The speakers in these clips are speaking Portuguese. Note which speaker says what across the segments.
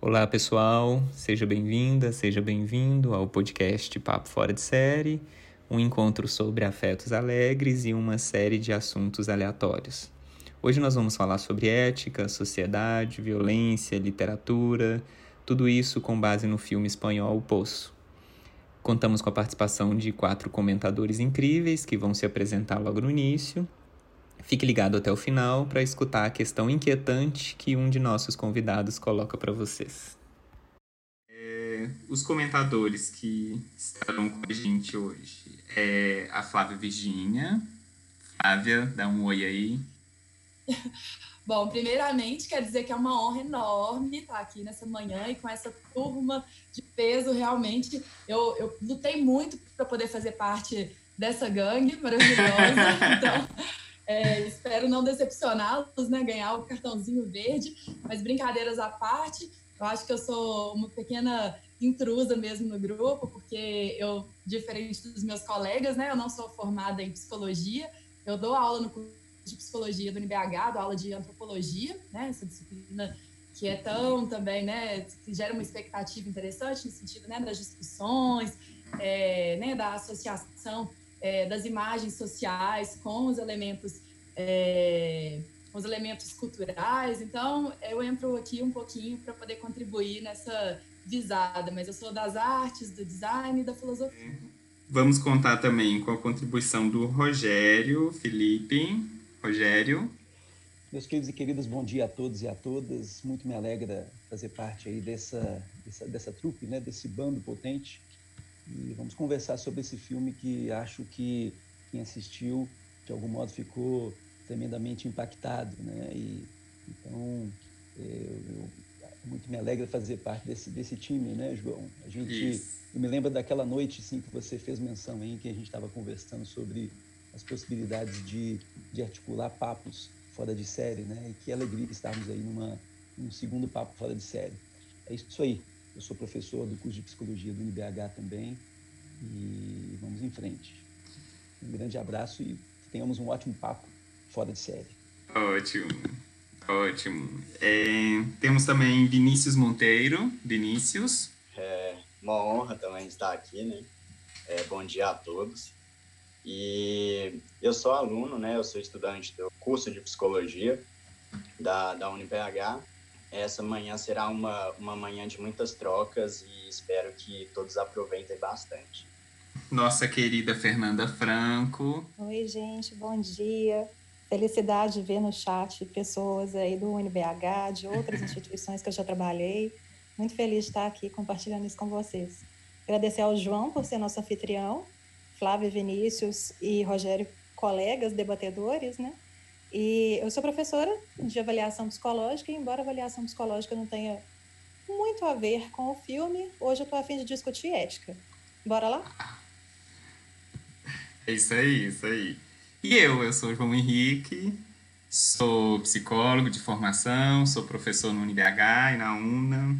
Speaker 1: Olá pessoal, seja bem-vinda, seja bem-vindo ao podcast Papo Fora de Série, um encontro sobre afetos alegres e uma série de assuntos aleatórios. Hoje nós vamos falar sobre ética, sociedade, violência, literatura, tudo isso com base no filme espanhol O Poço. Contamos com a participação de quatro comentadores incríveis que vão se apresentar logo no início Fique ligado até o final para escutar a questão inquietante que um de nossos convidados coloca para vocês. É, os comentadores que estarão com a gente hoje é a Flávia Virgínia. Flávia, dá um oi aí.
Speaker 2: Bom, primeiramente, quer dizer que é uma honra enorme estar aqui nessa manhã e com essa turma de peso. Realmente, eu, eu lutei muito para poder fazer parte dessa gangue maravilhosa. Então, é, espero não decepcioná-los, né? Ganhar o cartãozinho verde. Mas brincadeiras à parte, eu acho que eu sou uma pequena intrusa mesmo no grupo, porque eu, diferente dos meus colegas, né? Eu não sou formada em psicologia. Eu dou aula no curso de psicologia do NBH, dou aula de antropologia, né? Essa disciplina que é tão também, né? Que gera uma expectativa interessante no sentido, né? Das discussões, é, né? Da associação é, das imagens sociais com os elementos é, os elementos culturais. Então, eu entro aqui um pouquinho para poder contribuir nessa visada, mas eu sou das artes, do design e da filosofia.
Speaker 1: Vamos contar também com a contribuição do Rogério Felipe. Rogério.
Speaker 3: Meus queridos e queridas, bom dia a todos e a todas. Muito me alegra fazer parte aí dessa, dessa, dessa trupe, né, desse bando potente e vamos conversar sobre esse filme que acho que quem assistiu, de algum modo, ficou tremendamente impactado. Né? E, então, é, eu, eu, muito me alegra fazer parte desse, desse time, né, João? A gente, eu me lembro daquela noite sim, que você fez menção em que a gente estava conversando sobre as possibilidades de, de articular papos fora de série, né? E que alegria estarmos aí numa, num segundo papo fora de série. É isso aí. Eu sou professor do curso de psicologia do UniBH também e vamos em frente. Um grande abraço e tenhamos um ótimo papo fora de série.
Speaker 1: Ótimo, ótimo. É, temos também Vinícius Monteiro. Vinícius.
Speaker 4: É uma honra também estar aqui, né? É, bom dia a todos. E eu sou aluno, né? Eu sou estudante do curso de psicologia da, da UniBH essa manhã será uma, uma manhã de muitas trocas e espero que todos aproveitem bastante.
Speaker 1: Nossa querida Fernanda Franco.
Speaker 5: Oi, gente, bom dia. Felicidade de ver no chat pessoas aí do UNBH, de outras instituições que eu já trabalhei. Muito feliz de estar aqui compartilhando isso com vocês. Agradecer ao João por ser nosso anfitrião, Flávio Vinícius e Rogério, colegas debatedores, né? E eu sou professora de avaliação psicológica, e embora a avaliação psicológica não tenha muito a ver com o filme, hoje eu estou a fim de discutir ética. Bora lá?
Speaker 1: É isso aí, isso aí. E eu, eu sou João Henrique, sou psicólogo de formação, sou professor no UniBH e na UNA,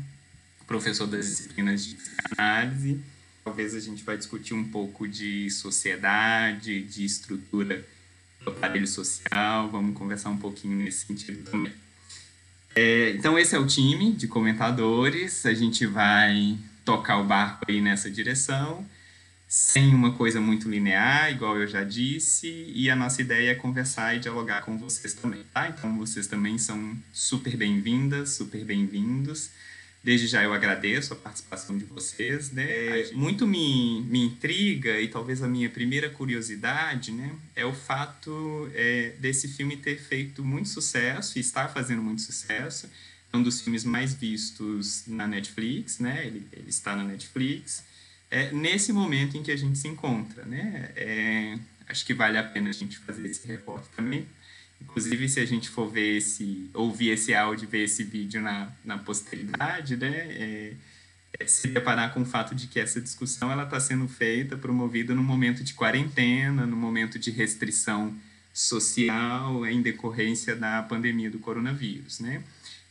Speaker 1: professor das disciplinas de análise. Talvez a gente vai discutir um pouco de sociedade, de estrutura do aparelho social, vamos conversar um pouquinho nesse sentido também. É, então, esse é o time de comentadores, a gente vai tocar o barco aí nessa direção, sem uma coisa muito linear, igual eu já disse, e a nossa ideia é conversar e dialogar com vocês também, tá? Então, vocês também são super bem-vindas, super bem-vindos. Desde já eu agradeço a participação de vocês, né? É, muito me, me intriga e talvez a minha primeira curiosidade, né, é o fato é, desse filme ter feito muito sucesso e estar fazendo muito sucesso. É um dos filmes mais vistos na Netflix, né? Ele, ele está na Netflix. É nesse momento em que a gente se encontra, né? É, acho que vale a pena a gente fazer esse reporte também Inclusive, se a gente for ver esse, ouvir esse áudio, ver esse vídeo na, na posteridade, né, é, é se deparar com o fato de que essa discussão ela está sendo feita, promovida no momento de quarentena, no momento de restrição social em decorrência da pandemia do coronavírus, né?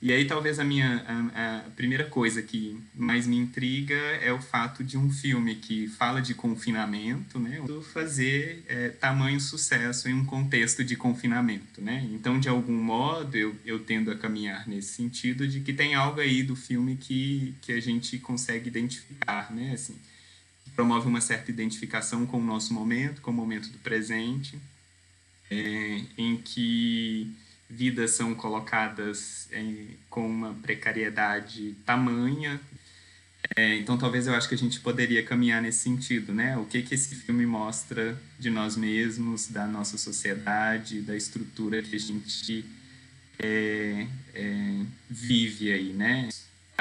Speaker 1: E aí talvez a minha a, a, primeira coisa que mais me intriga é o fato de um filme que fala de confinamento, né, fazer é, tamanho sucesso em um contexto de confinamento, né? Então de algum modo eu, eu tendo a caminhar nesse sentido de que tem algo aí do filme que que a gente consegue identificar, né? Assim, promove uma certa identificação com o nosso momento, com o momento do presente, é, em que vidas são colocadas é, com uma precariedade tamanha. É, então, talvez eu acho que a gente poderia caminhar nesse sentido, né? O que que esse filme mostra de nós mesmos, da nossa sociedade, da estrutura que a gente é, é, vive aí, né?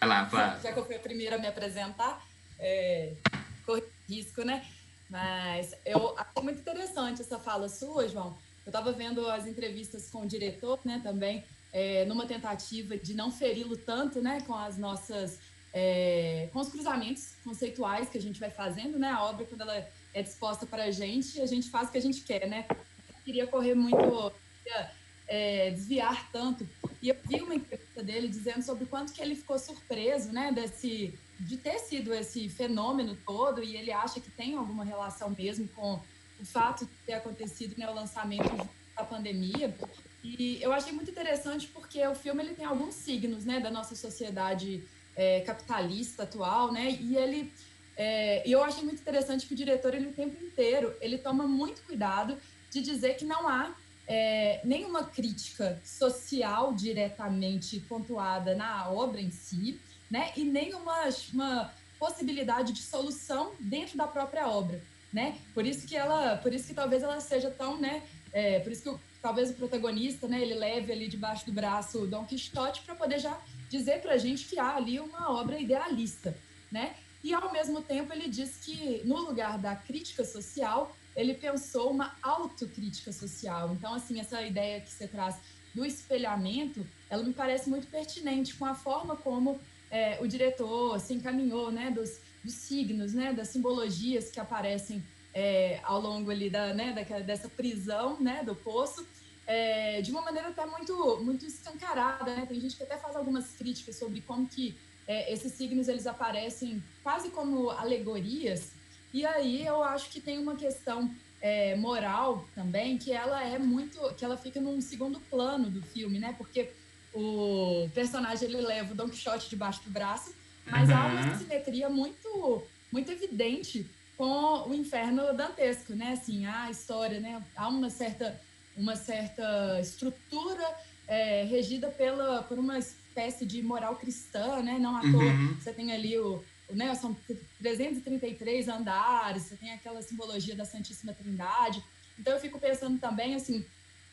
Speaker 2: Vai lá, Flávia. Já que eu fui a primeira a me apresentar, é, corri risco, né? Mas eu achei muito interessante essa fala sua, João, eu estava vendo as entrevistas com o diretor, né, também, é, numa tentativa de não feri-lo tanto, né, com as nossas, é, com os cruzamentos conceituais que a gente vai fazendo, né, a obra quando ela é disposta para a gente, a gente faz o que a gente quer, né. Eu queria correr muito, queria, é, desviar tanto. E eu vi uma entrevista dele dizendo sobre quanto que ele ficou surpreso, né, desse, de ter sido esse fenômeno todo, e ele acha que tem alguma relação mesmo com o fato de ter acontecido né, o lançamento da pandemia. E eu achei muito interessante porque o filme ele tem alguns signos né, da nossa sociedade é, capitalista atual, né? E ele é, eu achei muito interessante que o diretor ele o tempo inteiro ele toma muito cuidado de dizer que não há é, nenhuma crítica social diretamente pontuada na obra em si, né? E nenhuma uma possibilidade de solução dentro da própria obra né? Por isso que ela, por isso que talvez ela seja tão, né? É, por isso que o, talvez o protagonista, né? Ele leve ali debaixo do braço Dom Quixote para poder já dizer para a gente que há ali uma obra idealista, né? E ao mesmo tempo ele diz que no lugar da crítica social ele pensou uma autocrítica social. Então assim essa ideia que você traz do espelhamento, ela me parece muito pertinente com a forma como é, o diretor se encaminhou, né? Dos dos signos, né, das simbologias que aparecem é, ao longo ali da, né, da, dessa prisão, né, do poço, é, de uma maneira até muito, muito escancarada, né? Tem gente que até faz algumas críticas sobre como que é, esses signos eles aparecem quase como alegorias. E aí eu acho que tem uma questão é, moral também que ela é muito, que ela fica num segundo plano do filme, né? Porque o personagem ele leva o Don Quixote debaixo do braço mas uhum. há uma simetria muito, muito evidente com o inferno dantesco, né? Assim, a história, né? Há uma certa, uma certa estrutura é, regida pela, por uma espécie de moral cristã, né? Não à toa uhum. você tem ali o, o né? São 333 andares, você tem aquela simbologia da Santíssima Trindade. Então eu fico pensando também, assim,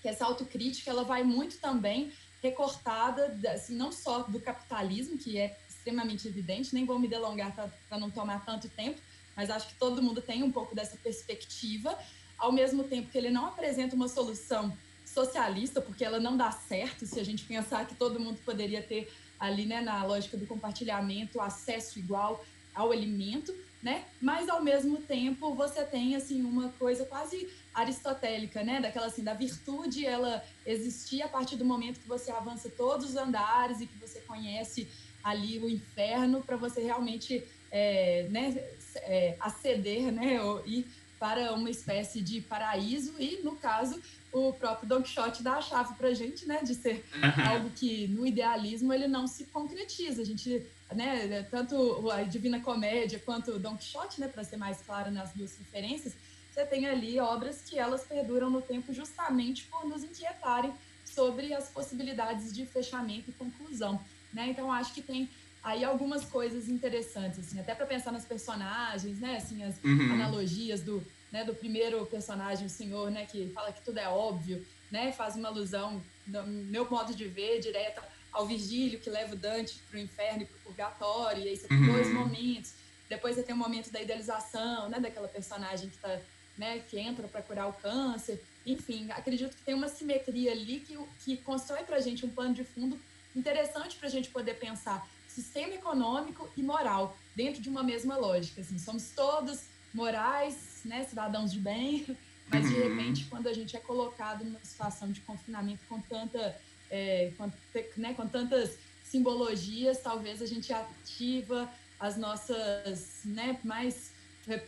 Speaker 2: que essa autocrítica ela vai muito também recortada, assim, não só do capitalismo, que é extremamente evidente, nem vou me delongar para não tomar tanto tempo, mas acho que todo mundo tem um pouco dessa perspectiva, ao mesmo tempo que ele não apresenta uma solução socialista, porque ela não dá certo se a gente pensar que todo mundo poderia ter ali, né, na lógica do compartilhamento, acesso igual ao alimento, né? Mas ao mesmo tempo você tem assim uma coisa quase aristotélica, né? Daquela assim, da virtude ela existir a partir do momento que você avança todos os andares e que você conhece ali o inferno para você realmente é, né, é, aceder, né, ou ir para uma espécie de paraíso e, no caso, o próprio Don Quixote dá a chave para a gente, né, de ser algo que no idealismo ele não se concretiza. A gente, né, tanto a Divina Comédia quanto o Don Quixote, né, para ser mais claro nas duas referências, você tem ali obras que elas perduram no tempo justamente por nos inquietarem sobre as possibilidades de fechamento e conclusão. Né? Então, acho que tem aí algumas coisas interessantes, assim, até para pensar nas personagens, né? Assim, as uhum. analogias do, né, do primeiro personagem, o senhor, né, que fala que tudo é óbvio, né? Faz uma alusão, no meu modo de ver, direta ao Virgílio, que leva o Dante para o inferno e para o purgatório, e aí você tem uhum. dois momentos. Depois você tem o um momento da idealização, né, daquela personagem que tá, né, que entra para curar o câncer. Enfim, acredito que tem uma simetria ali que, que constrói para a gente um plano de fundo interessante para a gente poder pensar sistema econômico e moral dentro de uma mesma lógica. Assim, somos todos morais, né, cidadãos de bem, mas de uhum. repente, quando a gente é colocado numa situação de confinamento com tanta, é, com, né, com tantas simbologias, talvez a gente ativa as nossas né, mais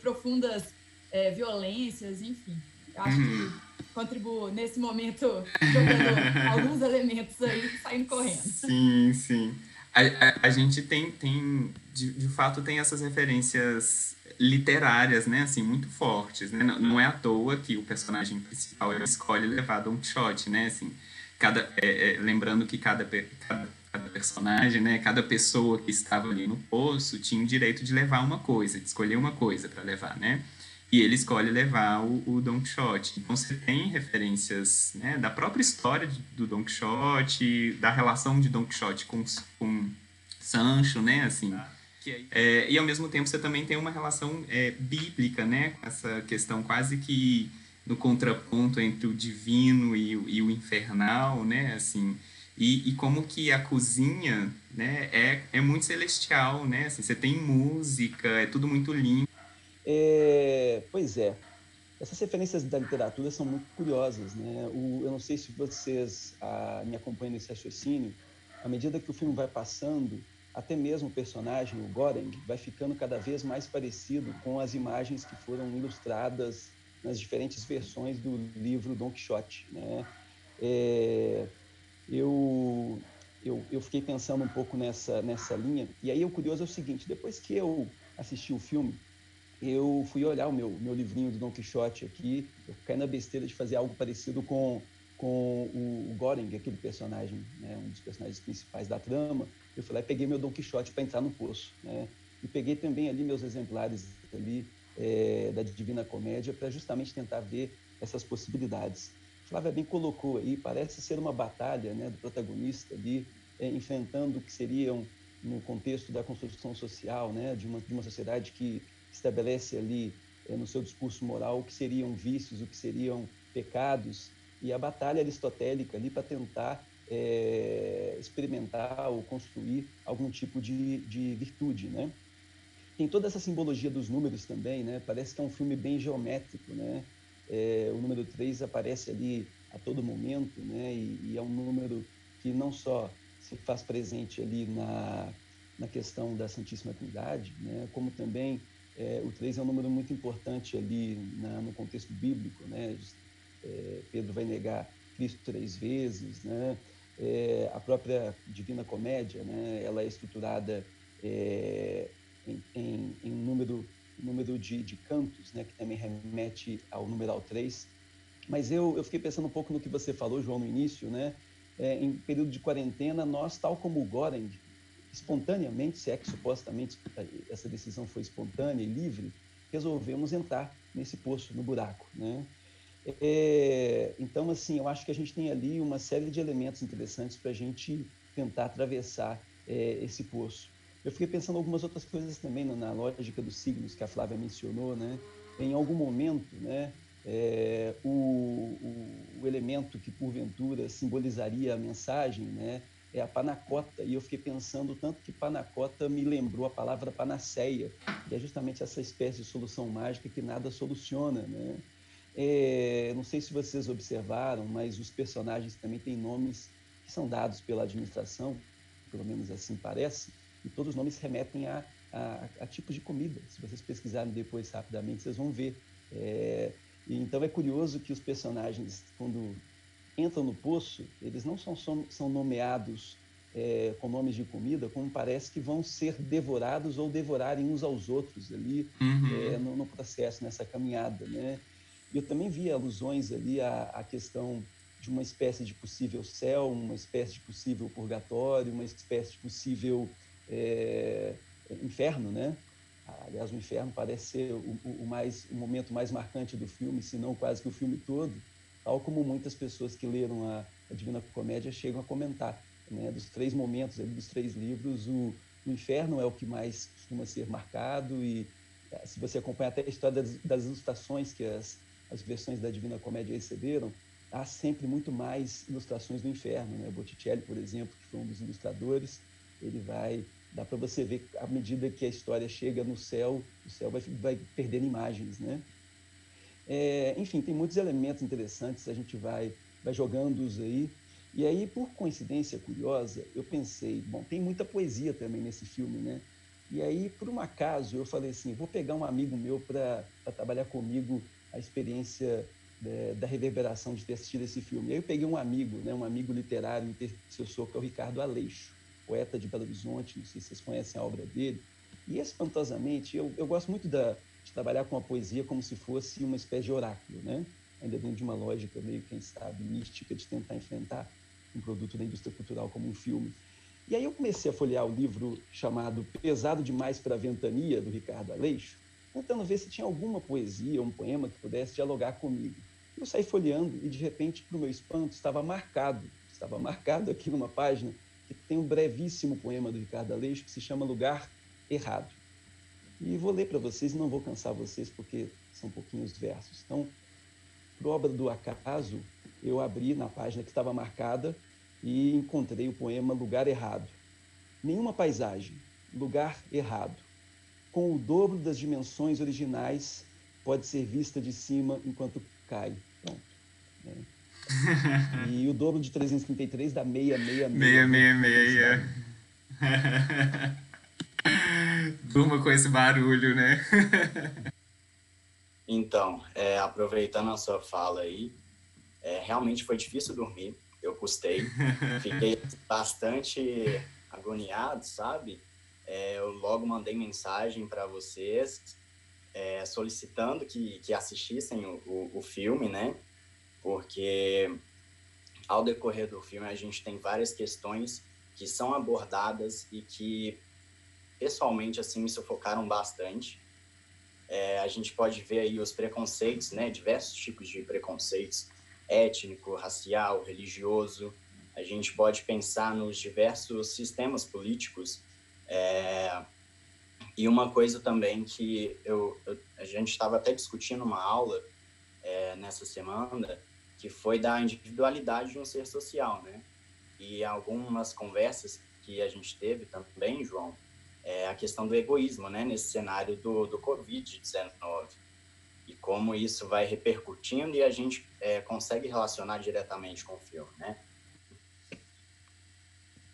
Speaker 2: profundas é, violências, enfim. Eu acho uhum. que contribuo nesse momento jogando alguns elementos aí saindo correndo.
Speaker 1: Sim, sim. A, a, a gente tem, tem de, de fato, tem essas referências literárias, né, assim, muito fortes, né? Não, não é à toa que o personagem principal escolhe levar Don Quixote, né, assim, cada, é, é, lembrando que cada, cada, cada, personagem, né, cada pessoa que estava ali no poço tinha o direito de levar uma coisa, de escolher uma coisa para levar, né, e ele escolhe levar o, o Don Quixote. Então você tem referências né, da própria história do Don Quixote, da relação de Don Quixote com, com Sancho, né, assim... É, e ao mesmo tempo você também tem uma relação é, bíblica, né? Com essa questão quase que no contraponto entre o divino e o, e o infernal, né? Assim, e, e, como que a cozinha né, é, é muito celestial, né? Assim, você tem música, é tudo muito lindo.
Speaker 3: É, pois é. Essas referências da literatura são muito curiosas, né? O, eu não sei se vocês ah, me acompanham nesse raciocínio. À medida que o filme vai passando, até mesmo o personagem, o Goreng, vai ficando cada vez mais parecido com as imagens que foram ilustradas nas diferentes versões do livro Don Quixote. Né? É, eu, eu, eu fiquei pensando um pouco nessa, nessa linha, e aí o curioso é o seguinte, depois que eu assisti o filme, eu fui olhar o meu, meu livrinho do Don Quixote aqui, eu caí na besteira de fazer algo parecido com, com o, o Goreng, aquele personagem, né, um dos personagens principais da trama, eu e peguei meu Don Quixote para entrar no poço, né? E peguei também ali meus exemplares ali é, da Divina Comédia para justamente tentar ver essas possibilidades. Flávia bem colocou aí, parece ser uma batalha, né, do protagonista ali é, enfrentando o que seriam no contexto da construção social, né, de uma de uma sociedade que estabelece ali é, no seu discurso moral o que seriam vícios, o que seriam pecados e a batalha aristotélica ali para tentar é, experimentar ou construir algum tipo de, de virtude, né? Tem toda essa simbologia dos números também, né? Parece que é um filme bem geométrico, né? É, o número 3 aparece ali a todo momento, né? E, e, é um número que não só se faz presente ali na, na questão da Santíssima Trindade, né? Como também é, o 3 é um número muito importante ali na, no contexto bíblico, né? É, Pedro vai negar Cristo três vezes, né? É, a própria Divina Comédia, né, ela é estruturada é, em, em, em, número, número de, de cantos, né, que também remete ao numeral 3. Mas eu, eu fiquei pensando um pouco no que você falou, João, no início, né? É, em período de quarentena, nós, tal como o Goreng, espontaneamente, se é que supostamente essa decisão foi espontânea e livre, resolvemos entrar nesse poço, no buraco, né? É, então, assim, eu acho que a gente tem ali uma série de elementos interessantes para a gente tentar atravessar é, esse poço. Eu fiquei pensando algumas outras coisas também na, lógica dos signos que a Flávia mencionou, né? Em algum momento, né, é, o, o, o, elemento que porventura simbolizaria a mensagem, né, é a panacota. E eu fiquei pensando tanto que panacota me lembrou a palavra panaceia, que é justamente essa espécie de solução mágica que nada soluciona, né? É, não sei se vocês observaram, mas os personagens também têm nomes que são dados pela administração, pelo menos assim parece, e todos os nomes remetem a, a, a tipos de comida. Se vocês pesquisarem depois rapidamente, vocês vão ver. É, então é curioso que os personagens, quando entram no poço, eles não são, são nomeados é, com nomes de comida, como parece que vão ser devorados ou devorarem uns aos outros ali uhum. é, no, no, processo, nessa caminhada, né? Eu também vi alusões ali à, à questão de uma espécie de possível céu, uma espécie de possível purgatório, uma espécie de possível é, inferno, né? Aliás, o inferno parece ser o, o, mais, o momento mais marcante do filme, se não quase que o filme todo, tal como muitas pessoas que leram a, a Divina Comédia chegam a comentar. Né? Dos três momentos, dos três livros, o, o inferno é o que mais costuma ser marcado e é, se você acompanha até a história das, das ilustrações que as as versões da Divina Comédia receberam, há sempre muito mais ilustrações do inferno. Né? Botticelli, por exemplo, que foi um dos ilustradores, ele vai dá para você ver à medida que a história chega no céu, o céu vai, vai perdendo imagens, né? É, enfim, tem muitos elementos interessantes, a gente vai, vai jogando-os aí. E aí, por coincidência curiosa, eu pensei, bom, tem muita poesia também nesse filme, né? E aí, por um acaso, eu falei assim, vou pegar um amigo meu para trabalhar comigo a experiência é, da reverberação de ter assistido esse filme. E aí eu peguei um amigo, né, um amigo literário sou, que é o Ricardo Aleixo, poeta de Belo Horizonte, não sei se vocês conhecem a obra dele. E espantosamente, eu, eu gosto muito da, de trabalhar com a poesia como se fosse uma espécie de oráculo, né? ainda dentro de uma lógica meio, quem sabe, mística de tentar enfrentar um produto da indústria cultural como um filme. E aí eu comecei a folhear o livro chamado Pesado Demais para a Ventania, do Ricardo Aleixo, tentando ver se tinha alguma poesia, um poema que pudesse dialogar comigo. Eu saí folheando e, de repente, para o meu espanto, estava marcado, estava marcado aqui numa página que tem um brevíssimo poema do Ricardo Aleixo que se chama Lugar Errado. E vou ler para vocês, não vou cansar vocês porque são pouquinhos versos. Então, por obra do acaso, eu abri na página que estava marcada e encontrei o poema Lugar Errado. Nenhuma paisagem, lugar errado. Com o dobro das dimensões originais, pode ser vista de cima enquanto cai. Pronto. Né? E o dobro de 333 dá 666.
Speaker 1: 666. Durma com esse barulho, né?
Speaker 4: então, é, aproveitando a sua fala aí, é, realmente foi difícil dormir. Eu custei. Fiquei bastante agoniado, sabe? É, eu logo mandei mensagem para vocês é, solicitando que, que assistissem o, o, o filme, né? Porque ao decorrer do filme a gente tem várias questões que são abordadas e que pessoalmente assim me sufocaram bastante. É, a gente pode ver aí os preconceitos, né, diversos tipos de preconceitos, étnico, racial, religioso. A gente pode pensar nos diversos sistemas políticos. É, e uma coisa também que eu, eu a gente estava até discutindo uma aula é, nessa semana, que foi da individualidade de um ser social, né? E algumas conversas que a gente teve também, João, é a questão do egoísmo, né, nesse cenário do, do Covid-19 e como isso vai repercutindo e a gente é, consegue relacionar diretamente com o filme, né?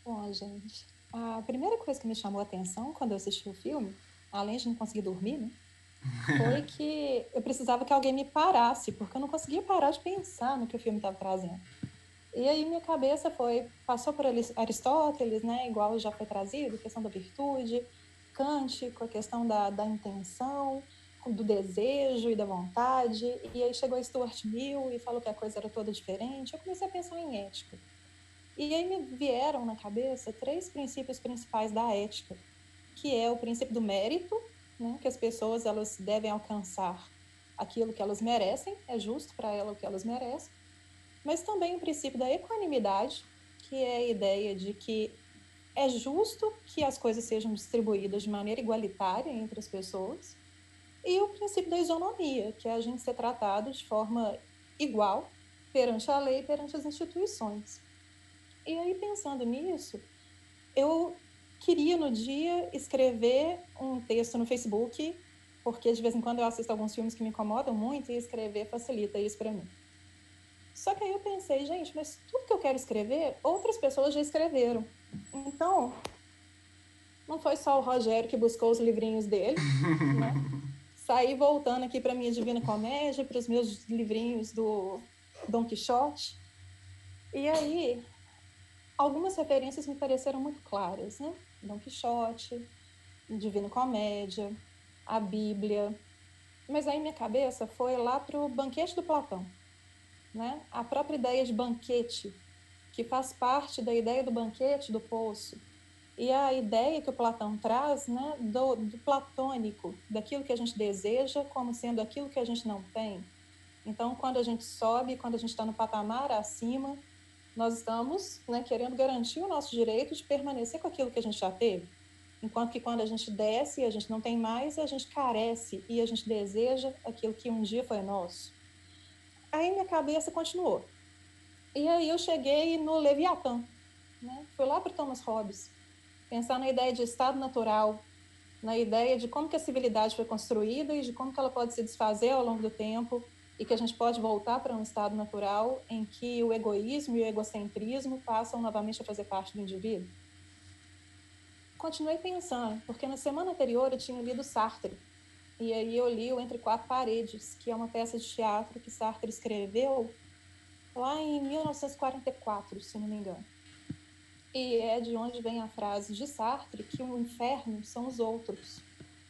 Speaker 5: Bom, gente, a primeira coisa que me chamou a atenção quando eu assisti o filme, além de não conseguir dormir, né, foi que eu precisava que alguém me parasse, porque eu não conseguia parar de pensar no que o filme estava trazendo. E aí minha cabeça foi, passou por Aristóteles, né, igual já foi trazido, questão da virtude, Kant com a questão da, da intenção, do desejo e da vontade, e aí chegou Stuart Mill e falou que a coisa era toda diferente. Eu comecei a pensar em ética. E aí me vieram na cabeça três princípios principais da ética, que é o princípio do mérito, né, que as pessoas elas devem alcançar aquilo que elas merecem, é justo para elas o que elas merecem mas também o princípio da equanimidade, que é a ideia de que é justo que as coisas sejam distribuídas de maneira igualitária entre as pessoas, e o princípio da isonomia, que é a gente ser tratado de forma igual perante a lei perante as instituições. E aí, pensando nisso, eu queria no dia escrever um texto no Facebook, porque de vez em quando eu assisto alguns filmes que me incomodam muito e escrever facilita isso para mim. Só que aí eu pensei, gente, mas tudo que eu quero escrever, outras pessoas já escreveram. Então, não foi só o Rogério que buscou os livrinhos dele, né? Saí voltando aqui para minha Divina Comédia, para os meus livrinhos do Dom Quixote. E aí, algumas referências me pareceram muito claras, né? Dom Quixote, Divina Comédia, a Bíblia. Mas aí minha cabeça foi lá para o Banquete do Platão né? A própria ideia de banquete, que faz parte da ideia do banquete do poço, e a ideia que o Platão traz né, do, do platônico, daquilo que a gente deseja como sendo aquilo que a gente não tem. Então, quando a gente sobe, quando a gente está no patamar acima, nós estamos né, querendo garantir o nosso direito de permanecer com aquilo que a gente já teve. Enquanto que quando a gente desce e a gente não tem mais, a gente carece e a gente deseja aquilo que um dia foi nosso. Aí minha cabeça continuou. E aí eu cheguei no Leviatã, né? Fui lá para Thomas Hobbes, pensar na ideia de estado natural, na ideia de como que a civilidade foi construída e de como que ela pode se desfazer ao longo do tempo, e que a gente pode voltar para um estado natural em que o egoísmo e o egocentrismo passam novamente a fazer parte do indivíduo? Continuei pensando, porque na semana anterior eu tinha lido Sartre, e aí eu li o Entre Quatro Paredes, que é uma peça de teatro que Sartre escreveu lá em 1944, se não me engano. E é de onde vem a frase de Sartre que o inferno são os outros.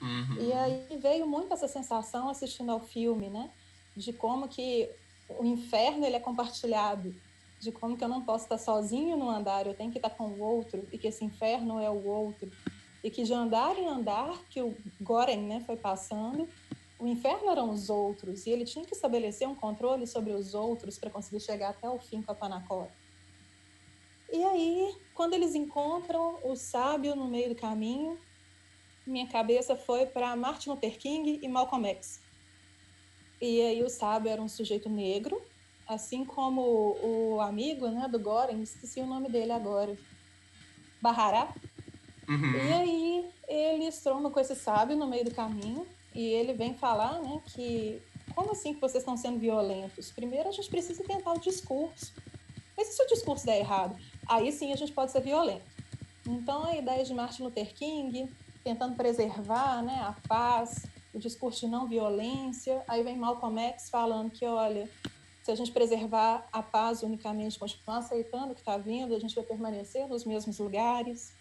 Speaker 5: Uhum. E aí veio muito essa sensação assistindo ao filme, né? De como que o inferno ele é compartilhado, de como que eu não posso estar sozinho no andar, eu tenho que estar com o outro, e que esse inferno é o outro. E que de andar em andar, que o Goren né, foi passando, o inferno eram os outros, e ele tinha que estabelecer um controle sobre os outros para conseguir chegar até o fim com a Panacota. E aí, quando eles encontram o sábio no meio do caminho, minha cabeça foi para Martin Luther King e Malcolm X. E aí o sábio era um sujeito negro, assim como o amigo né, do Goren, esqueci o nome dele agora, Bahará. Uhum. E aí eles trombam com esse sábio no meio do caminho e ele vem falar né, que como assim que vocês estão sendo violentos? Primeiro a gente precisa tentar o discurso. Mas e se o discurso der errado? Aí sim a gente pode ser violento. Então a ideia de Martin Luther King tentando preservar né, a paz, o discurso de não violência. Aí vem Malcolm X falando que, olha, se a gente preservar a paz unicamente, continuar aceitando o que está vindo, a gente vai permanecer nos mesmos lugares.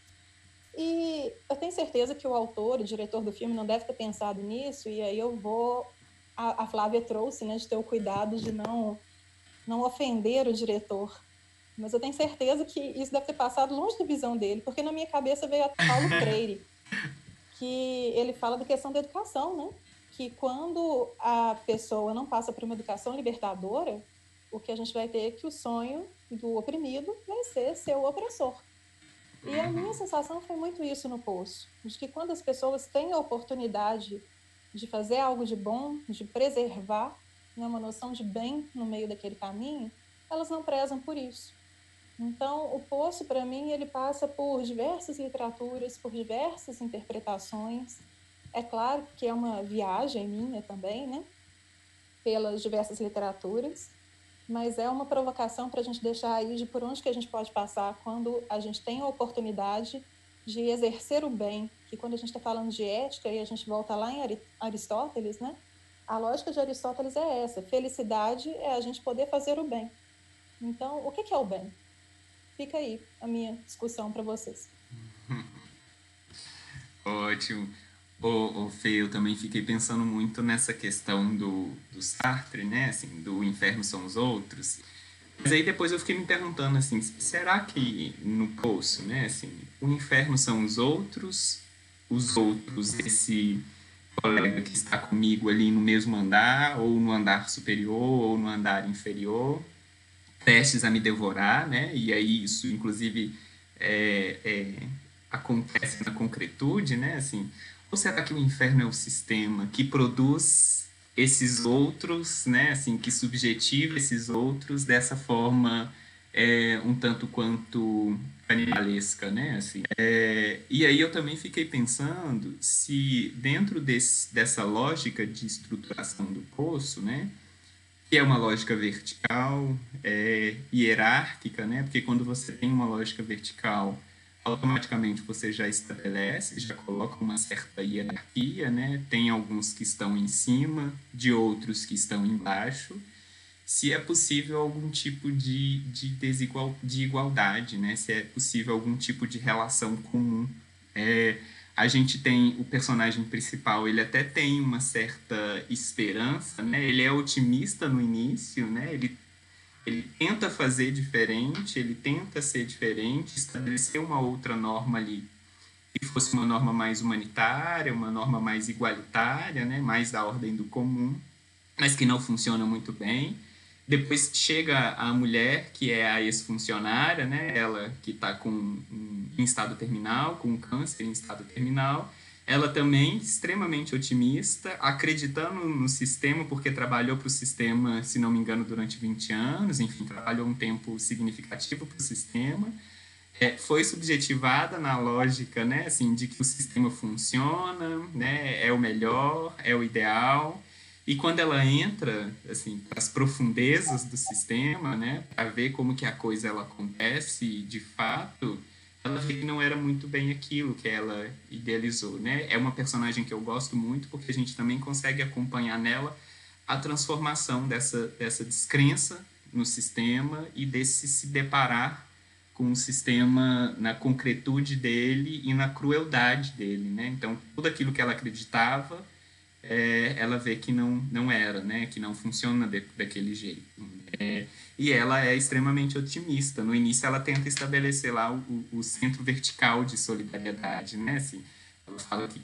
Speaker 5: E eu tenho certeza que o autor, o diretor do filme, não deve ter pensado nisso, e aí eu vou. A, a Flávia trouxe, né, de ter o cuidado de não, não ofender o diretor. Mas eu tenho certeza que isso deve ter passado longe da visão dele, porque na minha cabeça veio a Paulo Freire que ele fala da questão da educação, né? Que quando a pessoa não passa por uma educação libertadora, o que a gente vai ter é que o sonho do oprimido vai ser ser o opressor. E a minha sensação foi muito isso no Poço, de que quando as pessoas têm a oportunidade de fazer algo de bom, de preservar né, uma noção de bem no meio daquele caminho, elas não prezam por isso. Então, o Poço, para mim, ele passa por diversas literaturas, por diversas interpretações. É claro que é uma viagem minha também, né? Pelas diversas literaturas, mas é uma provocação para a gente deixar aí de por onde que a gente pode passar quando a gente tem a oportunidade de exercer o bem, que quando a gente está falando de ética e a gente volta lá em Aristóteles, né? A lógica de Aristóteles é essa: felicidade é a gente poder fazer o bem. Então, o que é o bem? fica aí a minha discussão para vocês.
Speaker 1: Ótimo. Ô, ô Fê, eu também fiquei pensando muito nessa questão do, do Sartre, né? Assim, do inferno são os outros. Mas aí depois eu fiquei me perguntando assim, será que no poço, né? Assim, o inferno são os outros, os outros, esse colega que está comigo ali no mesmo andar, ou no andar superior, ou no andar inferior, prestes a me devorar, né? E aí isso, inclusive, é, é, acontece na concretude, né? Assim, será que o inferno é o sistema que produz esses outros, né? Assim, que subjetiva esses outros dessa forma é, um tanto quanto animalesca, né? Assim, é, e aí eu também fiquei pensando se dentro desse, dessa lógica de estruturação do poço, né? que é uma lógica vertical, é, hierárquica, né? Porque quando você tem uma lógica vertical, automaticamente você já estabelece, já coloca uma certa hierarquia, né? Tem alguns que estão em cima, de outros que estão embaixo. Se é possível algum tipo de, de desigual, de igualdade, né? Se é possível algum tipo de relação comum. É, a gente tem o personagem principal, ele até tem uma certa esperança, né? Ele é otimista no início, né? Ele, ele tenta fazer diferente, ele tenta ser diferente, estabelecer uma outra norma ali que fosse uma norma mais humanitária, uma norma mais igualitária, né? Mais da ordem do comum, mas que não funciona muito bem. Depois chega a mulher, que é a ex-funcionária, né? Ela que está com um, em estado terminal, com câncer em estado terminal. Ela também extremamente otimista, acreditando no sistema, porque trabalhou para o sistema, se não me engano, durante 20 anos, enfim, trabalhou um tempo significativo para o sistema. É, foi subjetivada na lógica, né, assim, de que o sistema funciona, né, é o melhor, é o ideal, E quando ela entra, assim, as profundezas do sistema, né, para ver como que a coisa ela acontece de fato, ela vê que não era muito bem aquilo que ela idealizou, né? É uma personagem que eu gosto muito porque a gente também consegue acompanhar nela a transformação dessa dessa descrença no sistema e desse se deparar com o sistema na concretude dele e na crueldade dele, né? Então, tudo aquilo que ela acreditava é, ela vê que não, não era, né? Que não funciona de, daquele jeito. É, e ela é extremamente otimista. No início, ela tenta estabelecer lá o, o centro vertical de solidariedade, né? Assim, ela fala que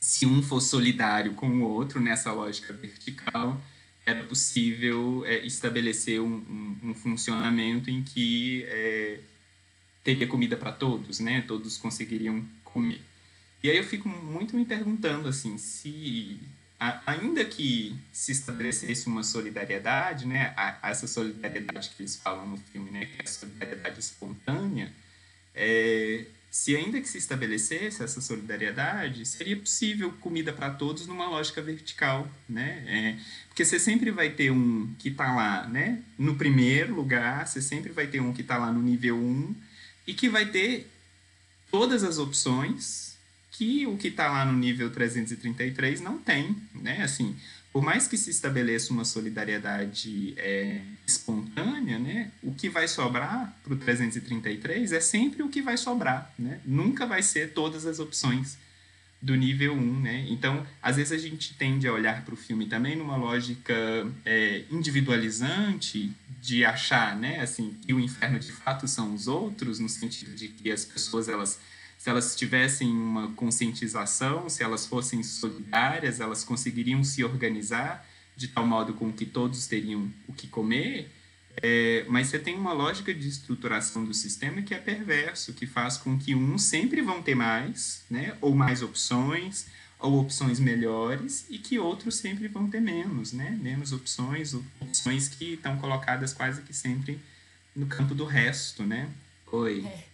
Speaker 1: se um for solidário com o outro nessa lógica vertical, era possível é, estabelecer um, um, um, funcionamento em que é, teria comida para todos, né? Todos conseguiriam comer. E aí eu fico muito me perguntando assim, se ainda que se estabelecesse uma solidariedade, né, essa solidariedade que eles falam no filme, né, que é a solidariedade espontânea, é, se ainda que se estabelecesse essa solidariedade, seria possível comida para todos numa lógica vertical, né? É, porque você sempre vai ter um que está lá, né, no primeiro lugar, você sempre vai ter um que está lá no nível 1 e que vai ter todas as opções que o que está lá no nível 333 não tem, né? Assim, por mais que se estabeleça uma solidariedade é, espontânea, né? O que vai sobrar para o 333 é sempre o que vai sobrar, né? Nunca vai ser todas as opções do nível 1, né? Então, às vezes a gente tende a olhar para o filme também numa lógica é, individualizante de achar, né? Assim, que o inferno de fato são os outros, no sentido de que as pessoas elas se elas tivessem uma conscientização, se elas fossem solidárias, elas conseguiriam se organizar de tal modo com que todos teriam o que comer. É, mas você tem uma lógica de estruturação do sistema que é perverso, que faz com que uns sempre vão ter mais, né, ou mais opções, ou opções melhores, e que outros sempre vão ter menos, né, menos opções, opções que estão colocadas quase que sempre no campo do resto, né. Oi.
Speaker 2: É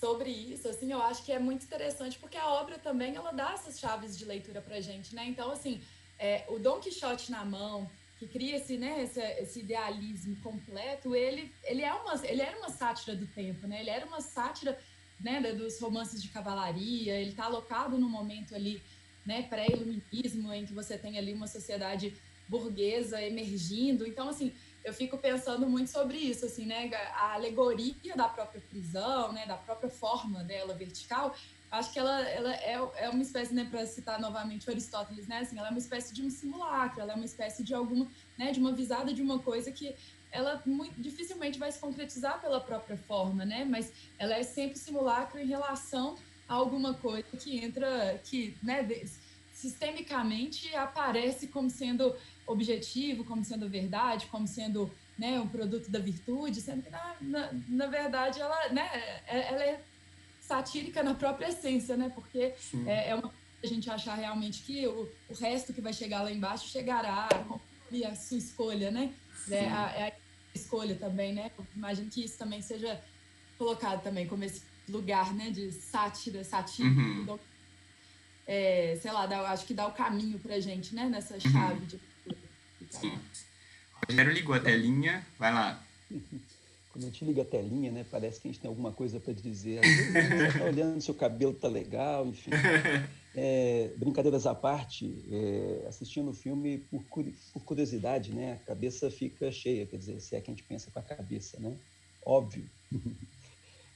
Speaker 2: sobre isso, assim, eu acho que é muito interessante porque a obra também ela dá essas chaves de leitura pra gente, né? Então, assim, é, o Dom Quixote na mão, que cria esse, né, esse, esse, idealismo completo, ele, ele, é uma, ele era uma sátira do tempo, né? Ele era uma sátira né, dos romances de cavalaria, ele está alocado num momento ali, né, pré-iluminismo, em que você tem ali uma sociedade burguesa emergindo. Então, assim, eu fico pensando muito sobre isso, assim, né? A alegoria da própria prisão, né? Da própria forma dela vertical, acho que ela, ela é, é uma espécie, né? Para citar novamente Aristóteles, né? Assim, ela é uma espécie de um simulacro, ela é uma espécie de alguma, né? De uma visada de uma coisa que ela muito dificilmente vai se concretizar pela própria forma, né? Mas ela é sempre simulacro em relação a alguma coisa que entra, que, né? Sistemicamente aparece como sendo objetivo, como sendo verdade, como sendo né, um produto da virtude, sendo que, na, na, na verdade, ela, né, é, ela é satírica na própria essência, né? Porque é, é, uma a gente achar realmente que o, o resto que vai chegar lá embaixo chegará e a sua escolha, né? É a, é a, escolha também, né? Eu imagino que isso também seja colocado também como esse lugar, né? De sátira, satírico. Uhum. É, sei lá, dá, acho que dá o caminho pra gente, né? Nessa uhum. chave de
Speaker 1: Sim. Rogério ligou a telinha, vai lá.
Speaker 3: Quando a gente liga a telinha, né, parece que a gente tem alguma coisa para dizer. Vezes você está olhando, seu cabelo tá legal, enfim. É, brincadeiras à parte, é, assistindo o filme por, por, curiosidade, né, a cabeça fica cheia, quer dizer, se é que a gente pensa com a cabeça, né? Óbvio.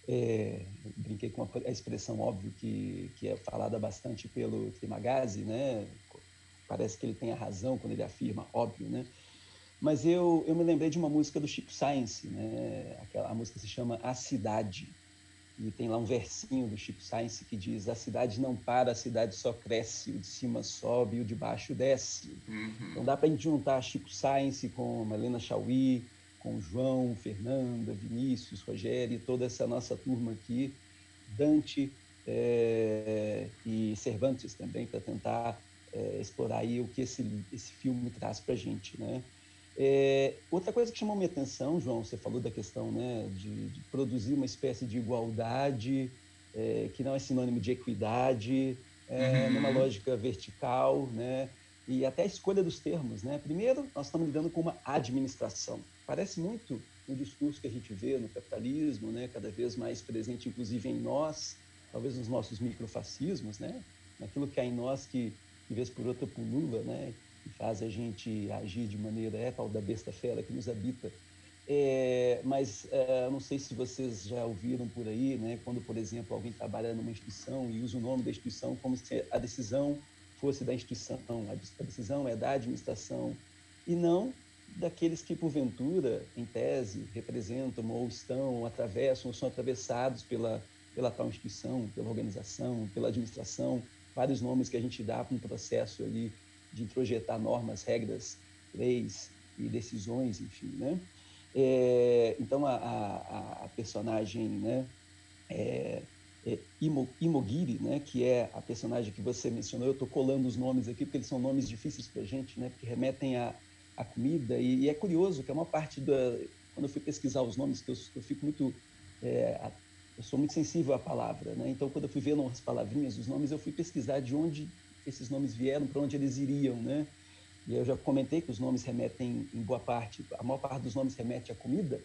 Speaker 3: É, brinquei com a, expressão óbvio que, que é falada bastante pelo Trimagazzi, né? parece que ele tem a razão quando ele afirma, óbvio, né? Mas eu, eu me lembrei de uma música do Chico Science, né? Aquela, a música se chama A Cidade. E tem lá um versinho do Chico Science que diz: A cidade não para, a cidade só cresce, o de cima sobe o de baixo desce. Uhum. Então dá para a gente juntar Chico Science com Helena Chauí, com João, Fernanda, Vinícius, Rogério, toda essa nossa turma aqui, Dante é, e Cervantes também, para tentar é, explorar aí o que esse, esse filme traz para a gente, né? É, outra coisa que chamou minha atenção, João, você falou da questão né, de, de produzir uma espécie de igualdade, é, que não é sinônimo de equidade, é, uhum. numa lógica vertical, né? E até a escolha dos termos. Né? Primeiro, nós estamos lidando com uma administração. Parece muito um discurso que a gente vê no capitalismo, né? cada vez mais presente, inclusive em nós, talvez nos nossos microfascismos, né? naquilo que há em nós que, de vez por outra, pulula né? e faz a gente agir de maneira, é tal da besta fera que nos habita. É, mas é, não sei se vocês já ouviram por aí, né, quando, por exemplo, alguém trabalha numa instituição e usa o nome da instituição como se a decisão fosse da instituição, a decisão é da administração, e não daqueles que, porventura, em tese, representam ou estão, ou atravessam, ou são atravessados pela, pela tal instituição, pela organização, pela administração, vários nomes que a gente dá para um processo ali de introjetar normas, regras, leis e decisões, enfim, né? É, então, a, a, a, personagem né, é, é Imo, Imogiri, né, que é a personagem que você mencionou, eu estou colando os nomes aqui porque eles são nomes difíceis para a gente, né, porque remetem à, à comida, e, e, é curioso que é uma parte da... Quando eu fui pesquisar os nomes, que eu, eu fico muito... É, eu sou muito sensível à palavra, né, então quando eu fui vendo as palavrinhas, os nomes, eu fui pesquisar de onde esses nomes vieram, para onde eles iriam, né, e eu já comentei que os nomes remetem, em boa parte, a maior parte dos nomes remete à comida,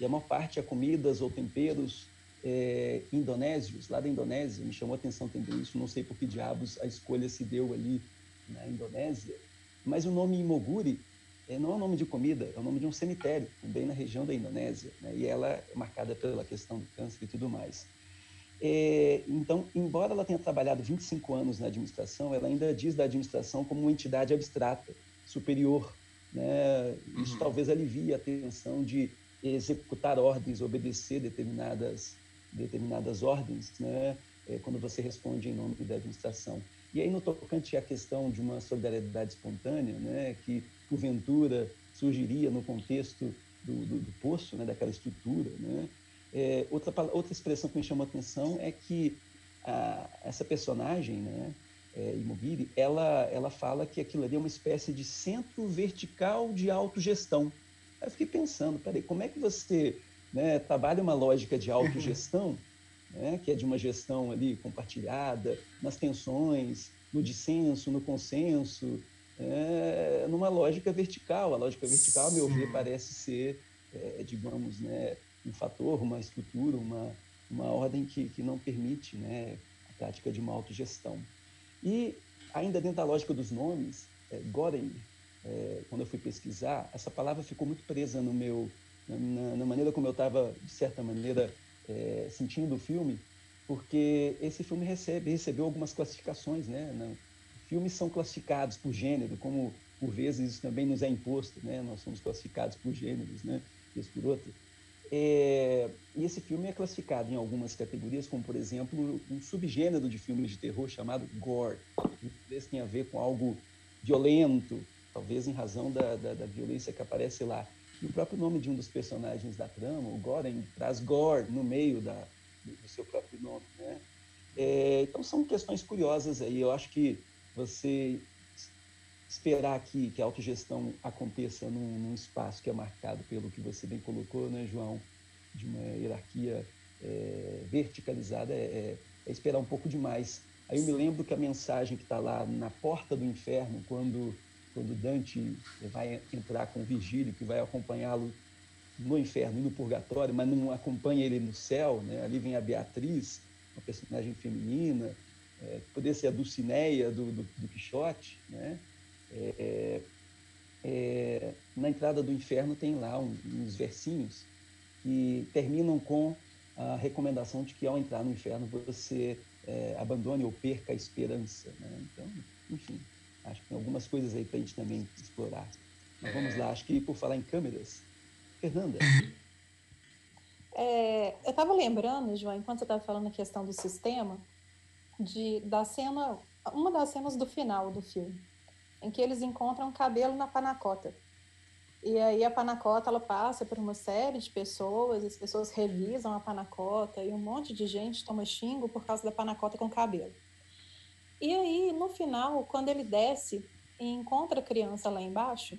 Speaker 3: e a maior parte a comidas ou temperos é, indonésios, lá da Indonésia. Me chamou a atenção entender isso, não sei por que diabos a escolha se deu ali na Indonésia. Mas o nome Imoguri é, não é o nome de comida, é o nome de um cemitério, também na região da Indonésia. Né? E ela é marcada pela questão do câncer e tudo mais. É, então, embora ela tenha trabalhado 25 anos na administração, ela ainda diz da administração como uma entidade abstrata, superior. Né? Isso uhum. talvez alivie a tensão de executar ordens, obedecer determinadas, determinadas ordens, né? É, quando você responde em nome da administração. E aí, no tocante à questão de uma solidariedade espontânea, né, que porventura surgiria no contexto do, do, do poço, né, daquela estrutura, né, é, outra, outra expressão que me chamou a atenção é que a, essa personagem, né, é, Imobile, ela, ela fala que aquilo ali é uma espécie de centro vertical de autogestão. Eu fiquei pensando, peraí, como é que você né, trabalha uma lógica de autogestão, né, que é de uma gestão ali compartilhada, nas tensões, no dissenso, no consenso, é, numa lógica vertical. A lógica vertical, a meu ver, parece ser, é, digamos, né, um fator, uma estrutura, uma, uma ordem que, que não permite né, a prática de uma autogestão. E, ainda dentro da lógica dos nomes, é, Goren, é, quando eu fui pesquisar, essa palavra ficou muito presa no meu, na, na maneira como eu estava, de certa maneira, é, sentindo o filme, porque esse filme recebe, recebeu algumas classificações, né? Filmes são classificados por gênero, como por vezes isso também nos é imposto, né? Nós somos classificados por gêneros, né? Isso por outro. É, e esse filme é classificado em algumas categorias, como, por exemplo, um subgênero de filmes de terror chamado gore. Talvez tenha a ver com algo violento, talvez em razão da, da, da, violência que aparece lá. E o próprio nome de um dos personagens da trama, o Goren, traz gore no meio da, do seu próprio nome. Né? É, então, são questões curiosas aí. Eu acho que você esperar que, que a autogestão aconteça num, num, espaço que é marcado pelo que você bem colocou, né, João, de uma hierarquia é, verticalizada, é, é, é, esperar um pouco demais. Aí eu me lembro que a mensagem que está lá na porta do inferno, quando, quando Dante vai entrar com Virgílio, que vai acompanhá-lo no inferno e no purgatório, mas não acompanha ele no céu, né? ali vem a Beatriz, uma personagem feminina, é, poderia ser a Dulcineia do, do, do Quixote, né? É, é, é, na entrada do inferno tem lá uns versinhos que terminam com a recomendação de que ao entrar no inferno você é, abandone ou perca a esperança. Né? Então, enfim, acho que tem algumas coisas aí para a gente também explorar. Mas vamos lá, acho que por falar em câmeras, Fernanda.
Speaker 5: É, eu estava lembrando, João, enquanto você estava falando a questão do sistema, de, da cena, uma das cenas do final do filme em que eles encontram cabelo na panacota. E aí a panacota ela passa por uma série de pessoas, as pessoas revisam a panacota e um monte de gente toma xingo por causa da panacota com cabelo. E aí, no final, quando ele desce e encontra a criança lá embaixo,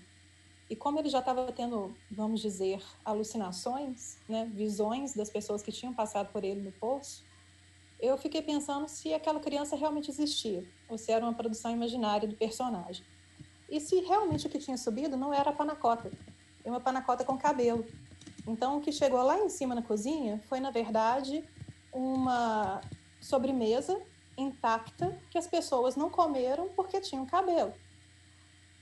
Speaker 5: e como ele já estava tendo, vamos dizer, alucinações, né, visões das pessoas que tinham passado por ele no poço, eu fiquei pensando se aquela criança realmente existia, ou se era uma produção imaginária do personagem. e se realmente o que tinha subido não era a panacota, é uma panacota com cabelo. Então, o que chegou lá em cima na cozinha foi, na verdade, uma sobremesa intacta que as pessoas não comeram porque tinham cabelo.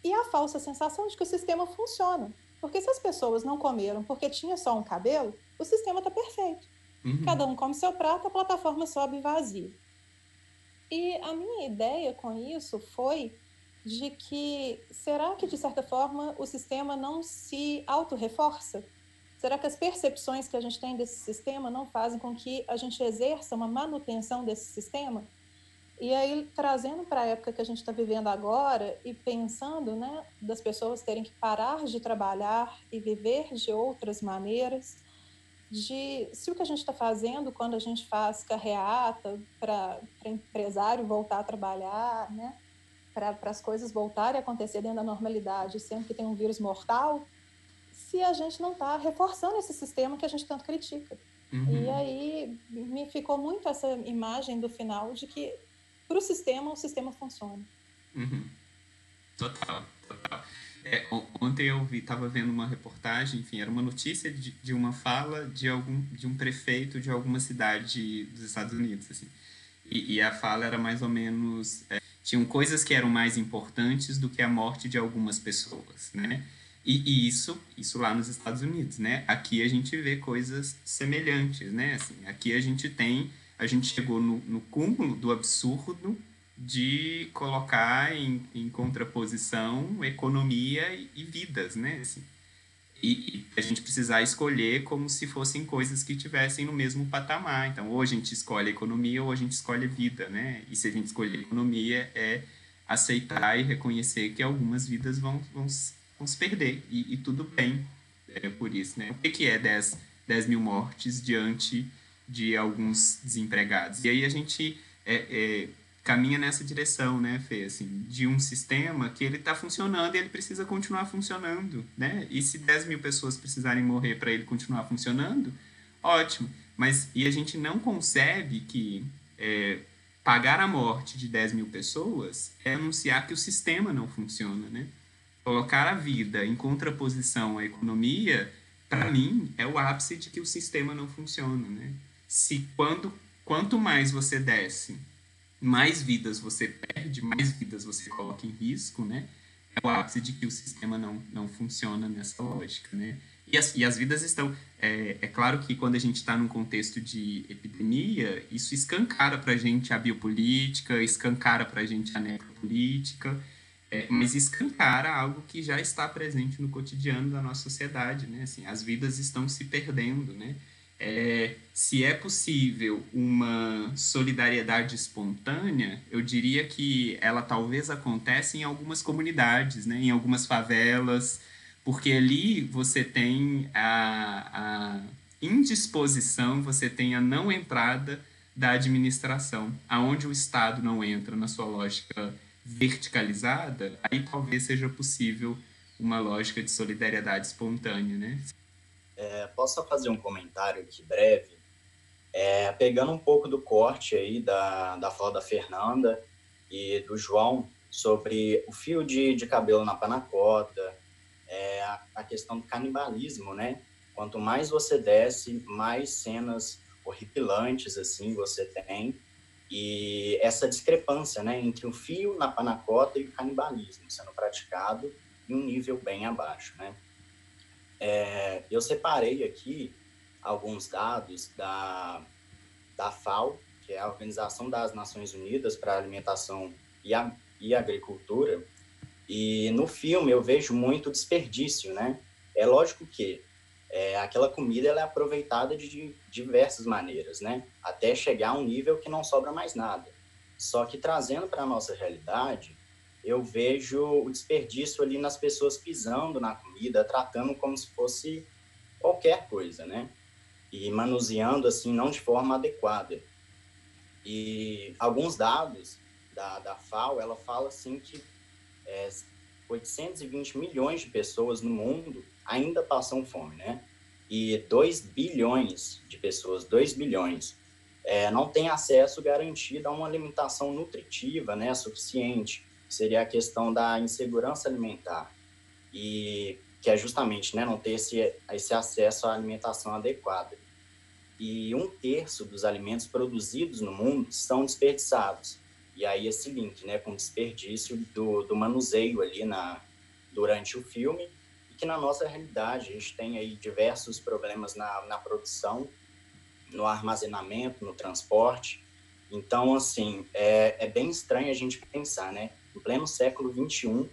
Speaker 5: E a falsa sensação de que o sistema funciona. Porque se as pessoas não comeram porque tinha só um cabelo, o sistema está perfeito. Uhum. Cada um come seu prato, a plataforma sobe vazia. E a minha ideia com isso foi de que será que de certa forma o sistema não se auto-reforça? Será que as percepções que a gente tem desse sistema não fazem com que a gente exerça uma manutenção desse sistema? E aí, trazendo para a época que a gente está vivendo agora e pensando né, das pessoas terem que parar de trabalhar e viver de outras maneiras, de se o que a gente está fazendo quando a gente faz carreata para empresário voltar a trabalhar, né, para as coisas voltarem a acontecer dentro da normalidade, sendo que tem um vírus mortal, se a gente não está reforçando esse sistema que a gente tanto critica. Uhum. E aí me ficou muito essa imagem do final de que para o sistema, o sistema funciona.
Speaker 1: Uhum. Total, total. É, ontem eu estava vendo uma reportagem, enfim, era uma notícia de, de, uma fala de algum de um prefeito de alguma cidade dos Estados Unidos, assim. E, e a fala era mais ou menos é, tinham coisas que eram mais importantes do que a morte de algumas pessoas, né? E, e, isso, isso lá nos Estados Unidos, né? Aqui a gente vê coisas semelhantes, né? Assim, aqui a gente tem a gente chegou no, no cúmulo do absurdo de colocar em, em contraposição economia e, e vidas, né? Assim, e, e, a gente precisar escolher como se fossem coisas que tivessem no mesmo patamar. Então, ou a gente escolhe economia ou a gente escolhe vida, né? E se a gente escolher economia, é aceitar e reconhecer que algumas vidas vão, vão, vão se perder. E, e tudo bem é, por isso, né? O que, que é 10, 10 mil mortes diante de alguns desempregados. E aí a gente é, é, caminha nessa direção, né, Fê? Assim, de um sistema que ele está funcionando e ele precisa continuar funcionando, né? E se 10 mil pessoas precisarem morrer para ele continuar funcionando, ótimo. Mas e a gente não concebe que é, pagar a morte de 10 mil pessoas é anunciar que o sistema não funciona, né? Colocar a vida em contraposição à economia, para mim, é o ápice de que o sistema não funciona, né? Se quando quanto mais você desce, mais vidas você perde, mais vidas você coloca em risco, né? É o ápice de que o sistema não, não funciona nessa lógica, né? E as, e as vidas estão... É, é claro que quando a gente está num contexto de epidemia, isso escancara para a gente a biopolítica, escancara para a gente a necropolítica, é, mas escancara algo que já está presente no cotidiano da nossa sociedade, né? Assim, as vidas estão se perdendo, né? É, se é possível uma solidariedade espontânea, eu diria que ela talvez aconteça em algumas comunidades, né, em algumas favelas, porque ali você tem a, a indisposição, você tem a não entrada da administração, aonde o Estado não entra na sua lógica verticalizada, aí talvez seja possível uma lógica de solidariedade espontânea, né?
Speaker 4: É, posso só fazer um comentário aqui breve? É, pegando um pouco do corte aí da, da fala da Fernanda e do João sobre o fio de, de cabelo na panacota, é, a, a questão do canibalismo, né? Quanto mais você desce, mais cenas horripilantes assim você tem e essa discrepância, né, entre o fio na panacota e o canibalismo sendo praticado em um nível bem abaixo, né? É, eu separei aqui alguns dados da, da FAO, que é a Organização das Nações Unidas para a Alimentação e, a, e Agricultura, e no filme eu vejo muito desperdício, né? É lógico que é, aquela comida ela é aproveitada de diversas maneiras, né? Até chegar a um nível que não sobra mais nada. Só que trazendo para a nossa realidade, eu vejo o desperdício ali nas pessoas pisando na comida, tratando como se fosse qualquer coisa, né? E manuseando assim não de forma adequada. E alguns dados da, da FAO, ela fala assim que é, 820 milhões de pessoas no mundo ainda passam fome, né? E 2 bilhões de pessoas, 2 bilhões, é, não têm acesso garantido a uma alimentação nutritiva, né, suficiente seria a questão da insegurança alimentar e que é justamente né, não ter esse, esse acesso à alimentação adequada. E um terço dos alimentos produzidos no mundo são desperdiçados. E aí esse link né, com desperdício do, do manuseio ali na, durante o filme, e que na nossa realidade a gente tem aí diversos problemas na, na produção, no armazenamento, no transporte. Então, assim, é, é bem estranho a gente pensar, né? Em pleno século XXI,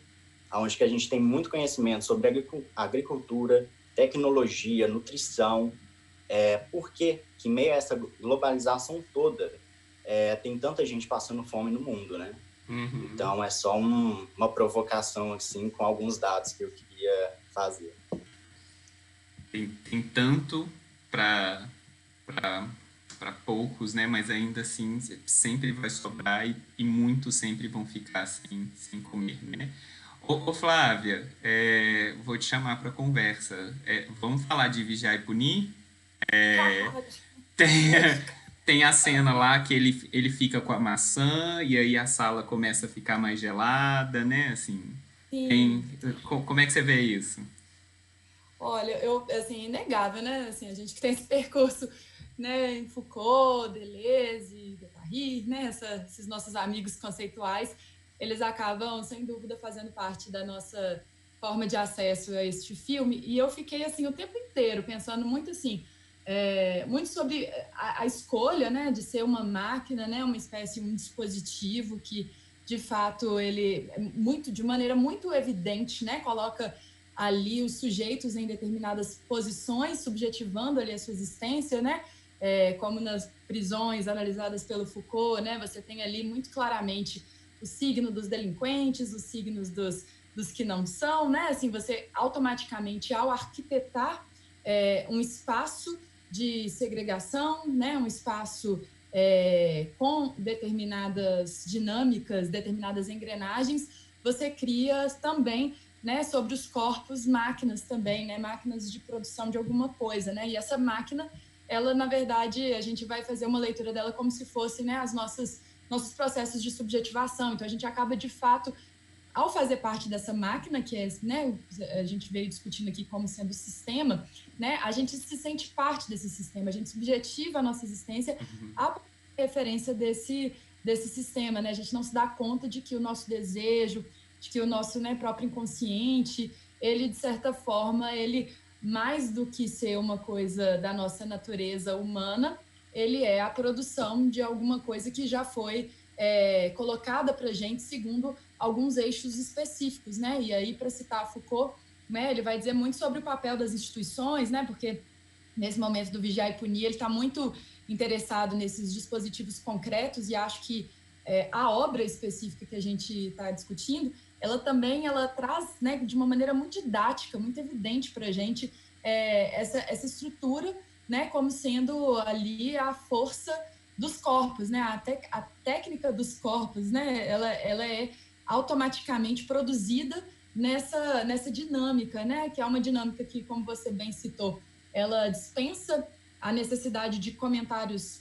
Speaker 4: onde que a gente tem muito conhecimento sobre agricultura, tecnologia, nutrição, é, por que, que meio a essa globalização toda, é, tem tanta gente passando fome no mundo, né? Uhum. Então, é só um, uma provocação, assim, com alguns dados que eu queria fazer.
Speaker 1: Tem, tem tanto para para poucos, né? Mas ainda assim sempre vai sobrar e, e muitos sempre vão ficar sem, sem comer, né? Ô, ô Flávia, é, vou te chamar para conversa. É, vamos falar de Vigiar e Punir? É, tem, tem a cena lá que ele, ele fica com a maçã e aí a sala começa a ficar mais gelada, né? Assim, tem, como é que você vê isso?
Speaker 2: Olha, eu, assim, inegável, né? Assim, a gente que tem esse percurso né, em Foucault, Deleuze, Guattari, né? Essa, esses nossos amigos conceituais, eles acabam, sem dúvida, fazendo parte da nossa forma de acesso a este filme. E eu fiquei, assim, o tempo inteiro pensando muito, assim, é, muito sobre a, a, escolha, né, de ser uma máquina, né, uma espécie, um dispositivo que, de fato, ele, é muito, de maneira muito evidente, né, coloca ali os sujeitos em determinadas posições, subjetivando ali a sua existência, né, é, como nas prisões analisadas pelo Foucault, né, você tem ali muito claramente o signo dos delinquentes, os signos dos, dos que não são, né? Assim, você automaticamente, ao arquitetar é, um espaço de segregação, né? Um espaço é, com determinadas dinâmicas, determinadas engrenagens, você cria também, né? Sobre os corpos, máquinas também, né? Máquinas de produção de alguma coisa, né? E essa máquina, ela, na verdade, a gente vai fazer uma leitura dela como se fosse, né? As nossas nossos processos de subjetivação. Então, a gente acaba, de fato, ao fazer parte dessa máquina, que é, né, a gente veio discutindo aqui como sendo sistema, né, a gente se sente parte desse sistema, a gente subjetiva a nossa existência uhum. à referência desse, desse sistema, né? A gente não se dá conta de que o nosso desejo, de que o nosso né, próprio inconsciente, ele, de certa forma, ele, mais do que ser uma coisa da nossa natureza humana, ele é a produção de alguma coisa que já foi é, colocada para gente segundo alguns eixos específicos, né? E aí, para citar Foucault, né, ele vai dizer muito sobre o papel das instituições, né? Porque nesse momento do vigiar e punir, ele está muito interessado nesses dispositivos concretos e acho que é, a obra específica que a gente está discutindo, ela também ela traz, né, de uma maneira muito didática, muito evidente para a gente é, essa, essa estrutura né, como sendo ali a força dos corpos, né, a, te, a técnica dos corpos, né, ela, ela é automaticamente produzida nessa, nessa dinâmica, né, que é uma dinâmica que, como você bem citou, ela dispensa a necessidade de comentários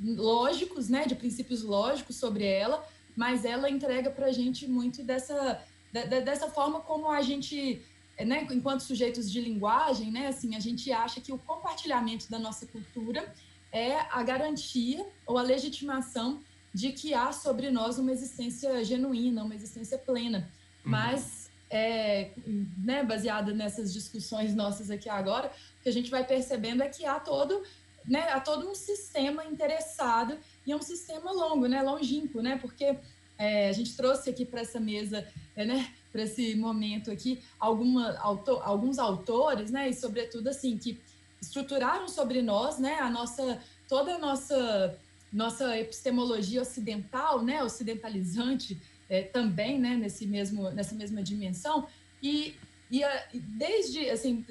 Speaker 2: lógicos, né, de princípios lógicos sobre ela, mas ela entrega para a gente muito dessa, dessa forma como a gente né, enquanto sujeitos de linguagem, né, assim, a gente acha que o compartilhamento da nossa cultura é a garantia ou a legitimação de que há sobre nós uma existência genuína, uma existência plena. Uhum. Mas, é, né, baseada nessas discussões nossas aqui agora, o que a gente vai percebendo é que há todo, né, há todo um sistema interessado e é um sistema longo, né, longínquo, né, porque é, a gente trouxe aqui para essa mesa, é, né, para esse momento aqui, alguma, autor, alguns autores, né, e sobretudo assim, que estruturaram sobre nós, né, a nossa, toda a nossa, nossa epistemologia ocidental, né, ocidentalizante é, também, né, nesse mesmo, nessa mesma dimensão, e, e desde, assim,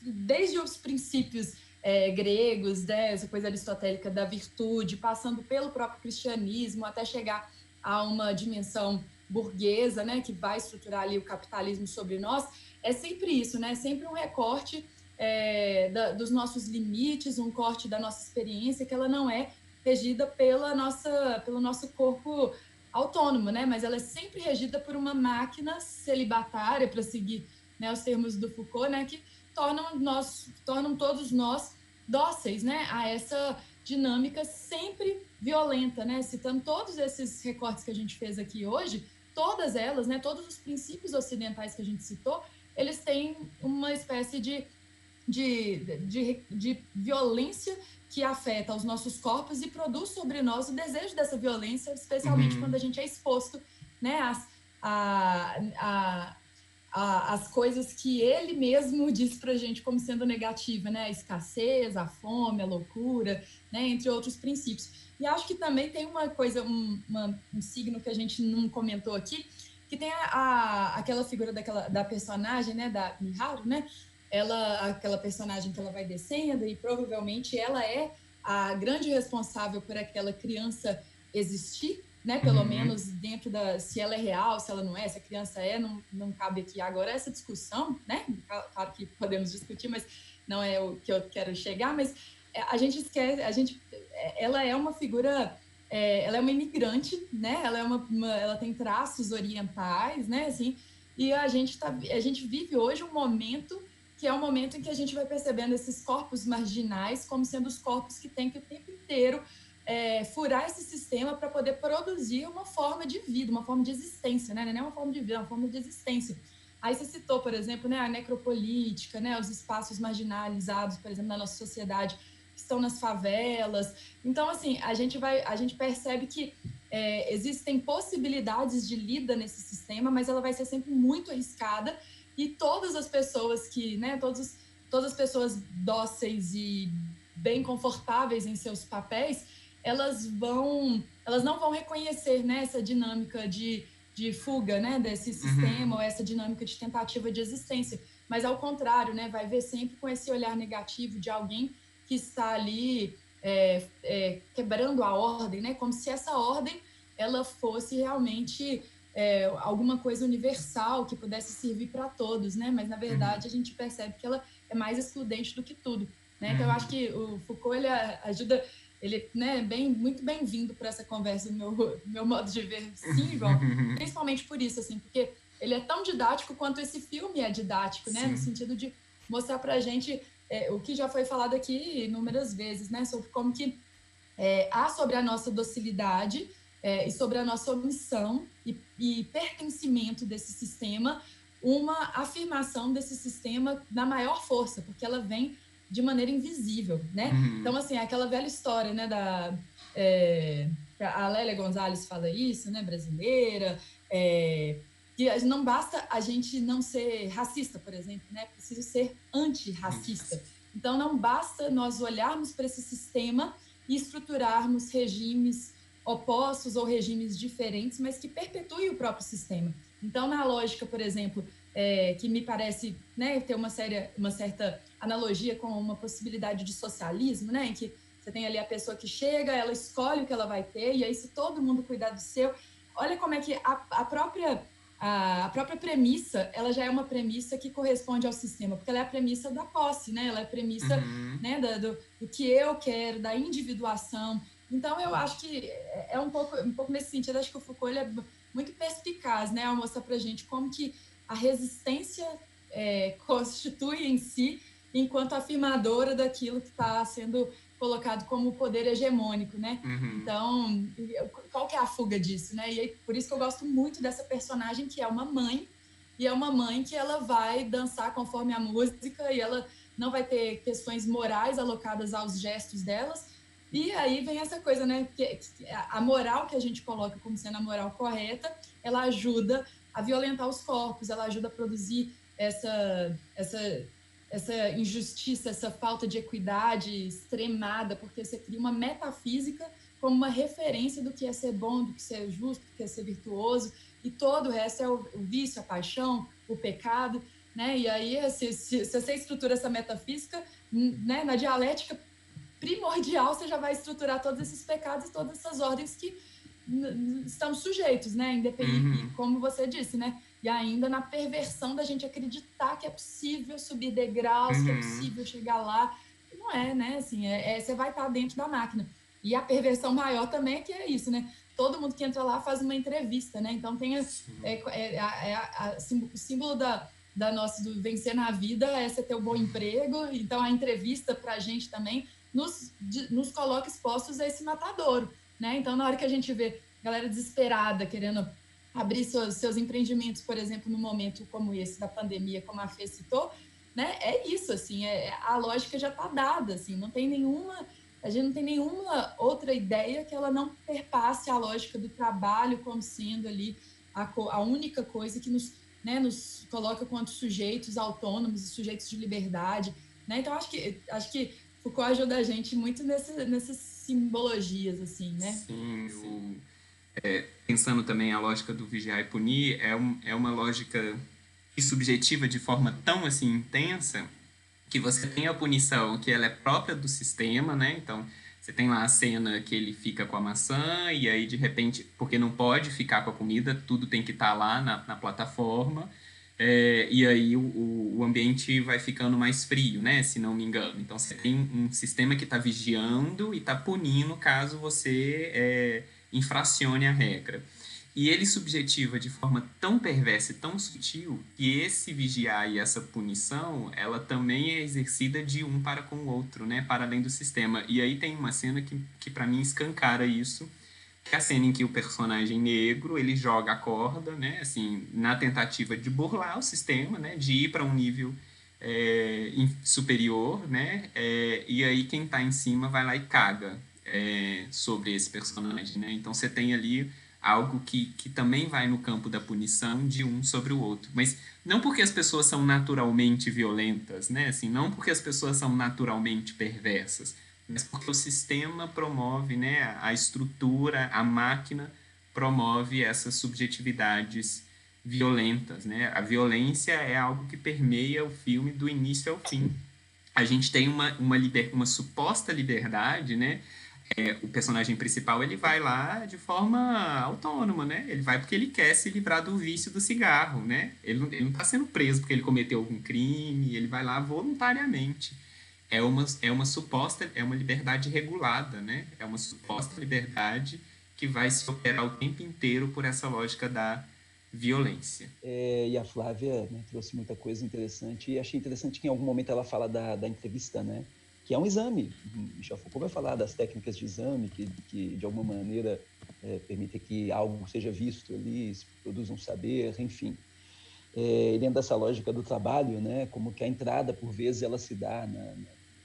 Speaker 2: desde os princípios é, gregos, né, essa coisa aristotélica da virtude, passando pelo próprio cristianismo, até chegar a uma dimensão burguesa, né, que vai estruturar ali o capitalismo sobre nós, é sempre isso, né? Sempre um recorte é, da, dos nossos limites, um corte da nossa experiência, que ela não é regida pela nossa, pelo nosso corpo autônoma, né? Mas ela é sempre regida por uma máquina celibatária, para seguir né, os termos do Foucault, né? Que tornam, nós, tornam todos nós dóceis, né? A essa dinâmica sempre violenta, né? Citando todos esses recortes que a gente fez aqui hoje, todas elas, né? Todos os princípios ocidentais que a gente citou, eles têm uma espécie de, de, de, de violência que afeta os nossos corpos e produz sobre nós o desejo dessa violência, especialmente uhum. quando a gente é exposto né, às, a, a, a, as coisas que ele mesmo diz para a gente como sendo negativa, né? A escassez, a fome, a loucura, né? Entre outros princípios. E acho que também tem uma coisa, um, uma, um signo que a gente não comentou aqui, que tem a, a, aquela figura daquela, da personagem, né? Da Miharu, né? ela, aquela personagem que ela vai descendo e provavelmente ela é a grande responsável por aquela criança existir, né? Pelo uhum. menos dentro da se ela é real, se ela não é, se a criança é, não, não cabe aqui agora essa discussão, né? Claro que podemos discutir, mas não é o que eu quero chegar, mas é, a gente esquece, a gente, é, ela é uma figura, é, ela é uma imigrante, né? Ela é uma, uma, ela tem traços orientais, né? Assim, e a gente tá, a gente vive hoje um momento que é o momento em que a gente vai percebendo esses corpos marginais como sendo os corpos que têm que o tempo inteiro é, furar esse sistema para poder produzir uma forma de vida, uma forma de existência, né? Não é uma forma de vida, é uma forma de existência. Aí você citou, por exemplo, né, a necropolítica, né, os espaços marginalizados, por exemplo, na nossa sociedade, que estão nas favelas. Então, assim, a gente vai, a gente percebe que é, existem possibilidades de lida nesse sistema, mas ela vai ser sempre muito arriscada e todas as pessoas que, né, todos, todas as pessoas dóceis e bem confortáveis em seus papéis, elas vão, elas não vão reconhecer, né, essa dinâmica de, de fuga, né, desse uhum. sistema, uhum. ou essa dinâmica de tentativa de existência. Mas ao contrário, né, vai ver sempre com esse olhar negativo de alguém que está ali é, é, quebrando a ordem, né, como se essa ordem ela fosse realmente é, alguma coisa universal que pudesse servir para todos, né? Mas na verdade uhum. a gente percebe que ela é mais excludente do que tudo, né? Então eu acho que o Foucault ele ajuda ele né, bem, muito bem-vindo para essa conversa, no meu, meu modo de ver, sim, João. Principalmente por isso, assim, porque ele é tão didático quanto esse filme é didático, né? Sim. No sentido de mostrar para a gente é, o que já foi falado aqui inúmeras vezes, né? Sobre como que é, há sobre a nossa docilidade é, e sobre a nossa omissão e, e, pertencimento desse sistema, uma afirmação desse sistema na maior força, porque ela vem de maneira invisível, né? Uhum. Então, assim, aquela velha história, né, da... É, a Lélia Gonzalez fala isso, né, brasileira, é, que não basta a gente não ser racista, por exemplo, né? Preciso ser antirracista. Então, não basta nós olharmos para esse sistema e estruturarmos regimes opostos ou regimes diferentes, mas que perpetuem o próprio sistema. Então, na lógica, por exemplo, é, que me parece né, ter uma, séria, uma certa analogia com uma possibilidade de socialismo, né, em que você tem ali a pessoa que chega, ela escolhe o que ela vai ter, e aí se todo mundo cuidar do seu, olha como é que a, a própria a, a, própria premissa, ela já é uma premissa que corresponde ao sistema, porque ela é a premissa da posse, né? Ela é a premissa uhum. né, da, do, do que eu quero, da individuação, então, eu acho que é, é um pouco, um pouco nesse sentido, acho que o Foucault é muito perspicaz, né, ao mostrar para a gente como que a resistência é, constitui em si enquanto afirmadora daquilo que está sendo colocado como poder hegemônico, né? Uhum. Então, qual que é a fuga disso, né? E aí, por isso que eu gosto muito dessa personagem que é uma mãe e é uma mãe que ela vai dançar conforme a música e ela não vai ter questões morais alocadas aos gestos delas, e aí vem essa coisa, né? Que, a moral que a gente coloca como sendo a moral correta, ela ajuda a violentar os corpos, ela ajuda a produzir essa, essa, essa injustiça, essa falta de equidade extremada, porque você cria uma metafísica como uma referência do que é ser bom, do que é justo, do que é ser virtuoso, e todo o resto é o, vício, a paixão, o pecado, né? E aí, se, se, se você estrutura essa metafísica, né, na dialética primordial, você já vai estruturar todos esses pecados e todas essas ordens que estamos sujeitos, né? Independente, uhum. como você disse, né? E ainda na perversão da gente acreditar que é possível subir degraus, uhum. que é uhum. possível chegar lá. Não é, né? Assim, é, é, você vai estar dentro da máquina. E a perversão maior também é que é isso, né? todo mundo que entra lá faz uma entrevista, né? Então tem a, é, é, é a, o símbolo da, da nossa do vencer na vida é você ter um bom emprego. Então a entrevista para a gente também nos, de, nos coloca expostos a esse matadouro, né? Então na hora que a gente vê galera desesperada querendo abrir seus, seus empreendimentos, por exemplo, num momento como esse da pandemia, como a Fê citou, né? É isso, assim, é, a lógica já está dada, assim, não tem nenhuma a gente não tem nenhuma outra ideia que ela não perpasse a lógica do trabalho como sendo ali a, a única coisa que nos, né, nos coloca quanto sujeitos autônomos e sujeitos de liberdade. Né? Então, acho que, acho que Foucault ajuda a gente muito nessas simbologias, assim, né?
Speaker 1: Sim, eu, é, pensando também a lógica do vigiar e punir, é, um, é uma lógica subjetiva de forma tão assim intensa que você tem a punição que ela é própria do sistema, né? Então, você tem lá a cena que ele fica com a maçã e aí, de repente, porque não pode ficar com a comida, tudo tem que estar tá lá na, na plataforma. É, e aí o, o ambiente vai ficando mais frio, né? Se não me engano. Então, você tem um sistema que está vigiando e está punindo caso você é, infracione a regra. E ele subjetiva de forma tão perversa e tão sutil que esse vigiar e essa punição, ela também é exercida de um para com o outro, né? Para além do sistema. E aí tem uma cena que, que para mim escancara isso, que é a cena em que o personagem negro, ele joga a corda, né? Assim, na tentativa de burlar o sistema, né? De ir para um nível é, superior, né? É, e aí quem está em cima vai lá e caga é, sobre esse personagem, né? Então você tem ali algo que, que também vai no campo da punição de um sobre o outro. Mas não porque as pessoas são naturalmente violentas, né? Assim, não porque as pessoas são naturalmente perversas, mas porque o sistema promove, né? A estrutura, a máquina promove essas subjetividades violentas, né? A violência é algo que permeia o filme do início ao fim. A gente tem uma, uma, liber, uma suposta liberdade, né? É, o personagem principal ele vai lá de forma autônoma, né? Ele vai porque ele quer se livrar do vício do cigarro, né? Ele ele não tá sendo preso porque ele cometeu algum crime, ele vai lá voluntariamente. É uma, é uma suposta, é uma liberdade regulada, né? É uma suposta liberdade que vai se operar o tempo inteiro por essa lógica da violência.
Speaker 3: É, e a Flávia né, trouxe muita coisa interessante e achei interessante que em algum momento ela fala da, da entrevista, né? Que é um exame. Michel Foucault vai falar das técnicas de exame que, que de alguma maneira, é, permitem que algo seja visto ali, se produza um saber, enfim. É, dentro dessa lógica do trabalho, né, como que a entrada, por vezes, ela se dá na,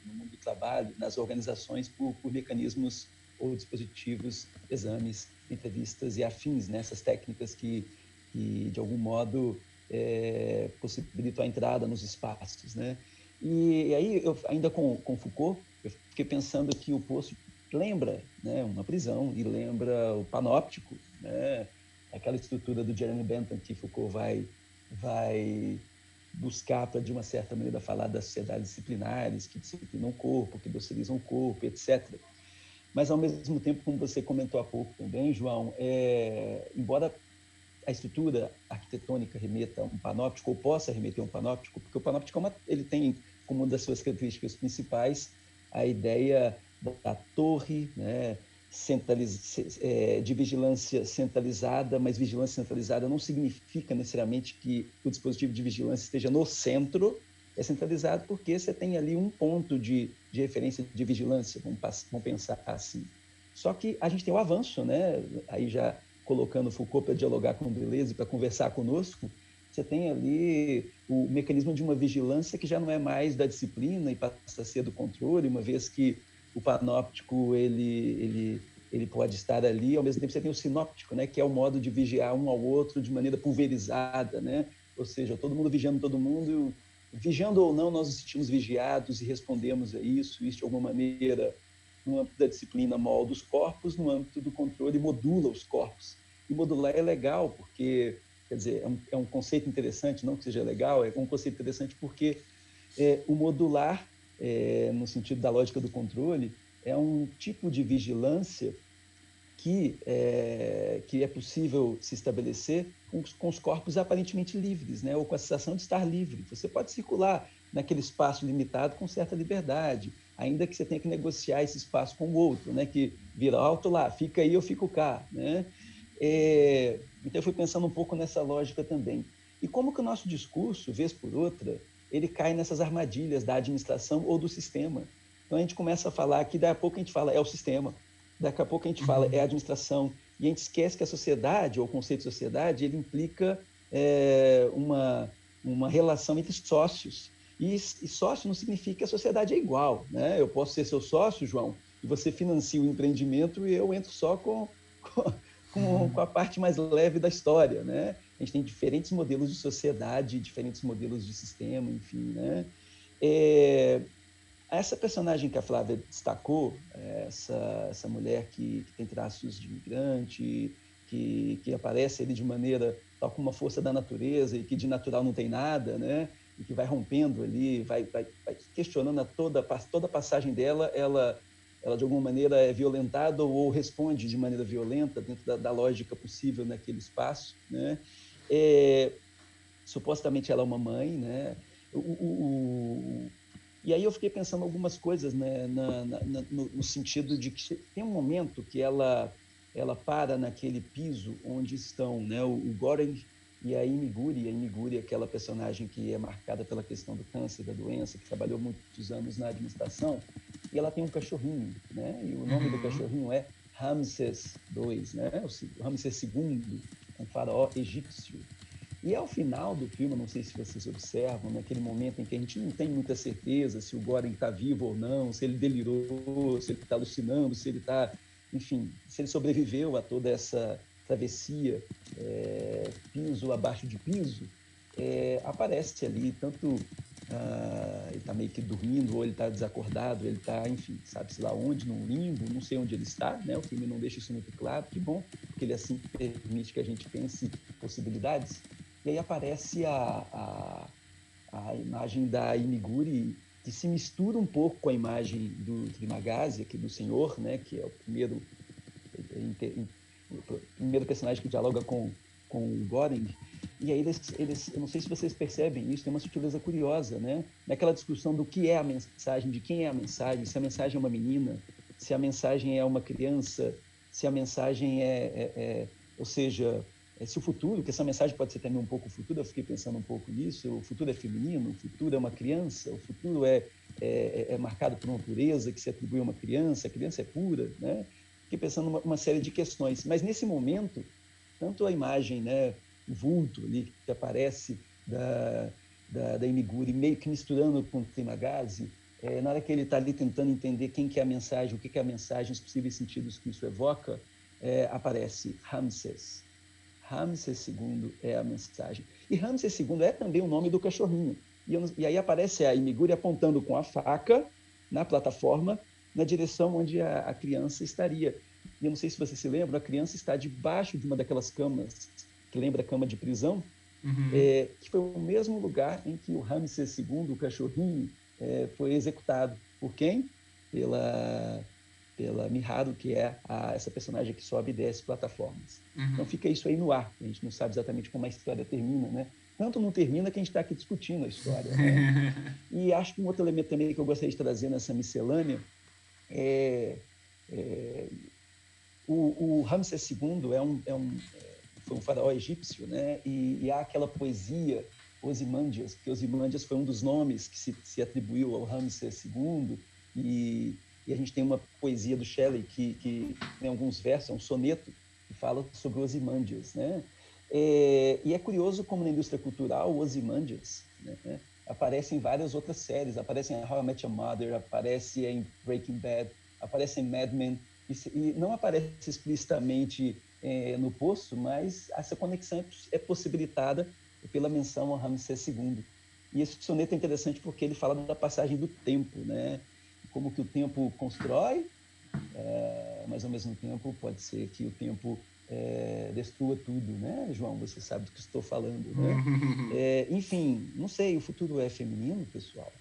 Speaker 3: no mundo do trabalho, nas organizações, por, por mecanismos ou dispositivos, exames, entrevistas e afins, né, técnicas que, que, de algum modo, é, possibilitam a entrada nos espaços, né? E aí, eu, ainda com, com Foucault, eu fiquei pensando que o poço lembra né, uma prisão e lembra o panóptico, né, aquela estrutura do Jeremy Bentham que Foucault vai, vai buscar para, de uma certa maneira, falar das sociedades disciplinares que disciplinam o corpo, que docilizam o corpo, etc. Mas, ao mesmo tempo, como você comentou há pouco também, João, é, embora a estrutura arquitetônica remeta a um panóptico, ou possa remeter a um panóptico, porque o panóptico é uma, ele tem como uma das suas características principais a ideia da torre, né, é, de vigilância centralizada, mas vigilância centralizada não significa necessariamente que o dispositivo de vigilância esteja no centro, é centralizado porque você tem ali um ponto de, de referência de vigilância, vamos, vamos pensar assim. Só que a gente tem o avanço, né? aí já colocando Foucault para dialogar com o Deleuze, para conversar conosco, você tem ali o mecanismo de uma vigilância que já não é mais da disciplina e passa a ser do controle, uma vez que o panóptico ele, ele, ele pode estar ali, ao mesmo tempo você tem o sinóptico, né, que é o modo de vigiar um ao outro de maneira pulverizada, né? ou seja, todo mundo vigiando todo mundo, vigiando ou não, nós nos sentimos vigiados e respondemos a isso, isso de alguma maneira, no âmbito da disciplina, molda os corpos, no âmbito do controle, modula os corpos. E modular é legal, porque Quer dizer, é um, é um conceito interessante, não que seja legal, é um conceito interessante porque é, o modular, é, no sentido da lógica do controle, é um tipo de vigilância que é, que é possível se estabelecer com, com, os corpos aparentemente livres, né? ou com a sensação de estar livre. Você pode circular naquele espaço limitado com certa liberdade. ainda que você tenha que negociar esse espaço com o outro, né? Que vira alto lá, fica aí, eu fico cá, né? É, então eu fui pensando um pouco nessa lógica também. E como que o nosso discurso, vez por outra, ele cai nessas armadilhas da administração ou do sistema. Então a gente começa a falar que daqui a pouco a gente fala é o sistema, daqui a pouco a gente fala é a administração, e a gente esquece que a sociedade, ou o conceito de sociedade, ele implica é, uma, uma relação entre sócios. E, e, sócio não significa que a sociedade é igual. Né? Eu posso ser seu sócio, João, e você financia o empreendimento e eu entro só com, com, com, com a parte mais leve da história. Né? A gente tem diferentes modelos de sociedade, diferentes modelos de sistema, enfim. Né? É, essa personagem que a Flávia destacou, essa, essa mulher que, que tem traços de imigrante, que, que aparece ali de maneira tal como uma força da natureza e que de natural não tem nada, né? E que vai rompendo ali, vai, vai, vai questionando a toda, toda a passagem dela, ela, ela de alguma maneira é violentada ou responde de maneira violenta dentro da, da lógica possível naquele espaço, né? É, supostamente ela é uma mãe, né? O, o, e aí eu fiquei pensando algumas coisas né, na, na, no, no, sentido de que tem um momento que ela ela para naquele piso onde estão né, o, o Goren e a Imiguri. A Imiguri é aquela personagem que é marcada pela questão do câncer, da doença, que trabalhou muitos anos na administração. E ela tem um cachorrinho, né? E o nome uhum. do cachorrinho é Ramses II, né? O Ramses II, um faraó egípcio. E ao final do filme, não sei se vocês observam, naquele momento em que a gente não tem muita certeza se o Goren está vivo ou não, se ele delirou, se ele está alucinando, se ele está, enfim, se ele sobreviveu a toda essa travessia, é, piso abaixo de piso, é, aparece ali tanto ah, ele está meio que dormindo ou ele está desacordado, ele está, enfim, sabe-se lá onde, num limbo, não sei onde ele está, né? O filme não deixa isso muito claro, que bom, porque ele assim permite que a gente pense possibilidades. E aí aparece a, a, a imagem da Imiguri, que se mistura um pouco com a imagem do Trimagazi, aqui do Senhor, né, que é o primeiro, o primeiro personagem que dialoga com, com o Goring. E aí eles, eles, eu não sei se vocês percebem isso, tem uma sutileza curiosa, né? Naquela discussão do que é a mensagem, de quem é a mensagem, se a mensagem é uma menina, se a mensagem é uma criança, se a mensagem é, é, é ou seja, é, se o futuro, que essa mensagem pode ser também um pouco o futuro, eu fiquei pensando um pouco nisso, o futuro é feminino, o futuro é uma criança, o futuro é, é, é marcado por uma pureza que se atribui a uma criança, a criança é pura, né? Fiquei pensando uma, uma série de questões, mas nesse momento, tanto a imagem, né, o vulto ali que aparece da, da, da Imiguri, meio que misturando com o Trimagazi, é, na hora que ele está ali tentando entender quem que é a mensagem, o que, que é a mensagem, os possíveis sentidos que isso evoca, é, aparece Ramses, Ramses II é a mensagem. E Ramses II é também o nome do cachorrinho. E, eu, e aí aparece a Imiguri apontando com a faca na plataforma na direção onde a, a, criança estaria. E eu não sei se você se lembra, a criança está debaixo de uma daquelas camas, que lembra a cama de prisão, uhum. é, que foi o mesmo lugar em que o Ramses II, o cachorrinho, é, foi executado. Por quem? Pela pela Miharu, que é a, essa personagem que sobe e desce plataformas. Uhum. Então fica isso aí no ar. A gente não sabe exatamente como a história termina, né? Tanto não termina que a gente está aqui discutindo a história. Né? e acho que um outro elemento também que eu gostaria de trazer nessa miscelânea é, é o, o Ramsés II é um, é um, é, foi um faraó egípcio, né? E, e há aquela poesia Osimandias, que Osimandias foi um dos nomes que se, se atribuiu ao Ramsés II e e a gente tem uma poesia do Shelley que, que tem alguns versos, é um soneto, que fala sobre Ozymandias, né? É, e é curioso como na indústria cultural, Ozymandias né, aparece em várias outras séries, aparece em How I Met Your Mother, aparece em Breaking Bad, aparece em Mad Men, e, e não aparece explicitamente é, no Poço, mas essa conexão é, é possibilitada pela menção ao Ramsés II. E esse soneto é interessante porque ele fala da passagem do tempo, né? como que o tempo constrói, é, mas ao mesmo tempo pode ser que o tempo é, destrua tudo, né, João? Você sabe do que estou falando, né? É, enfim, não sei, o futuro é feminino, pessoal?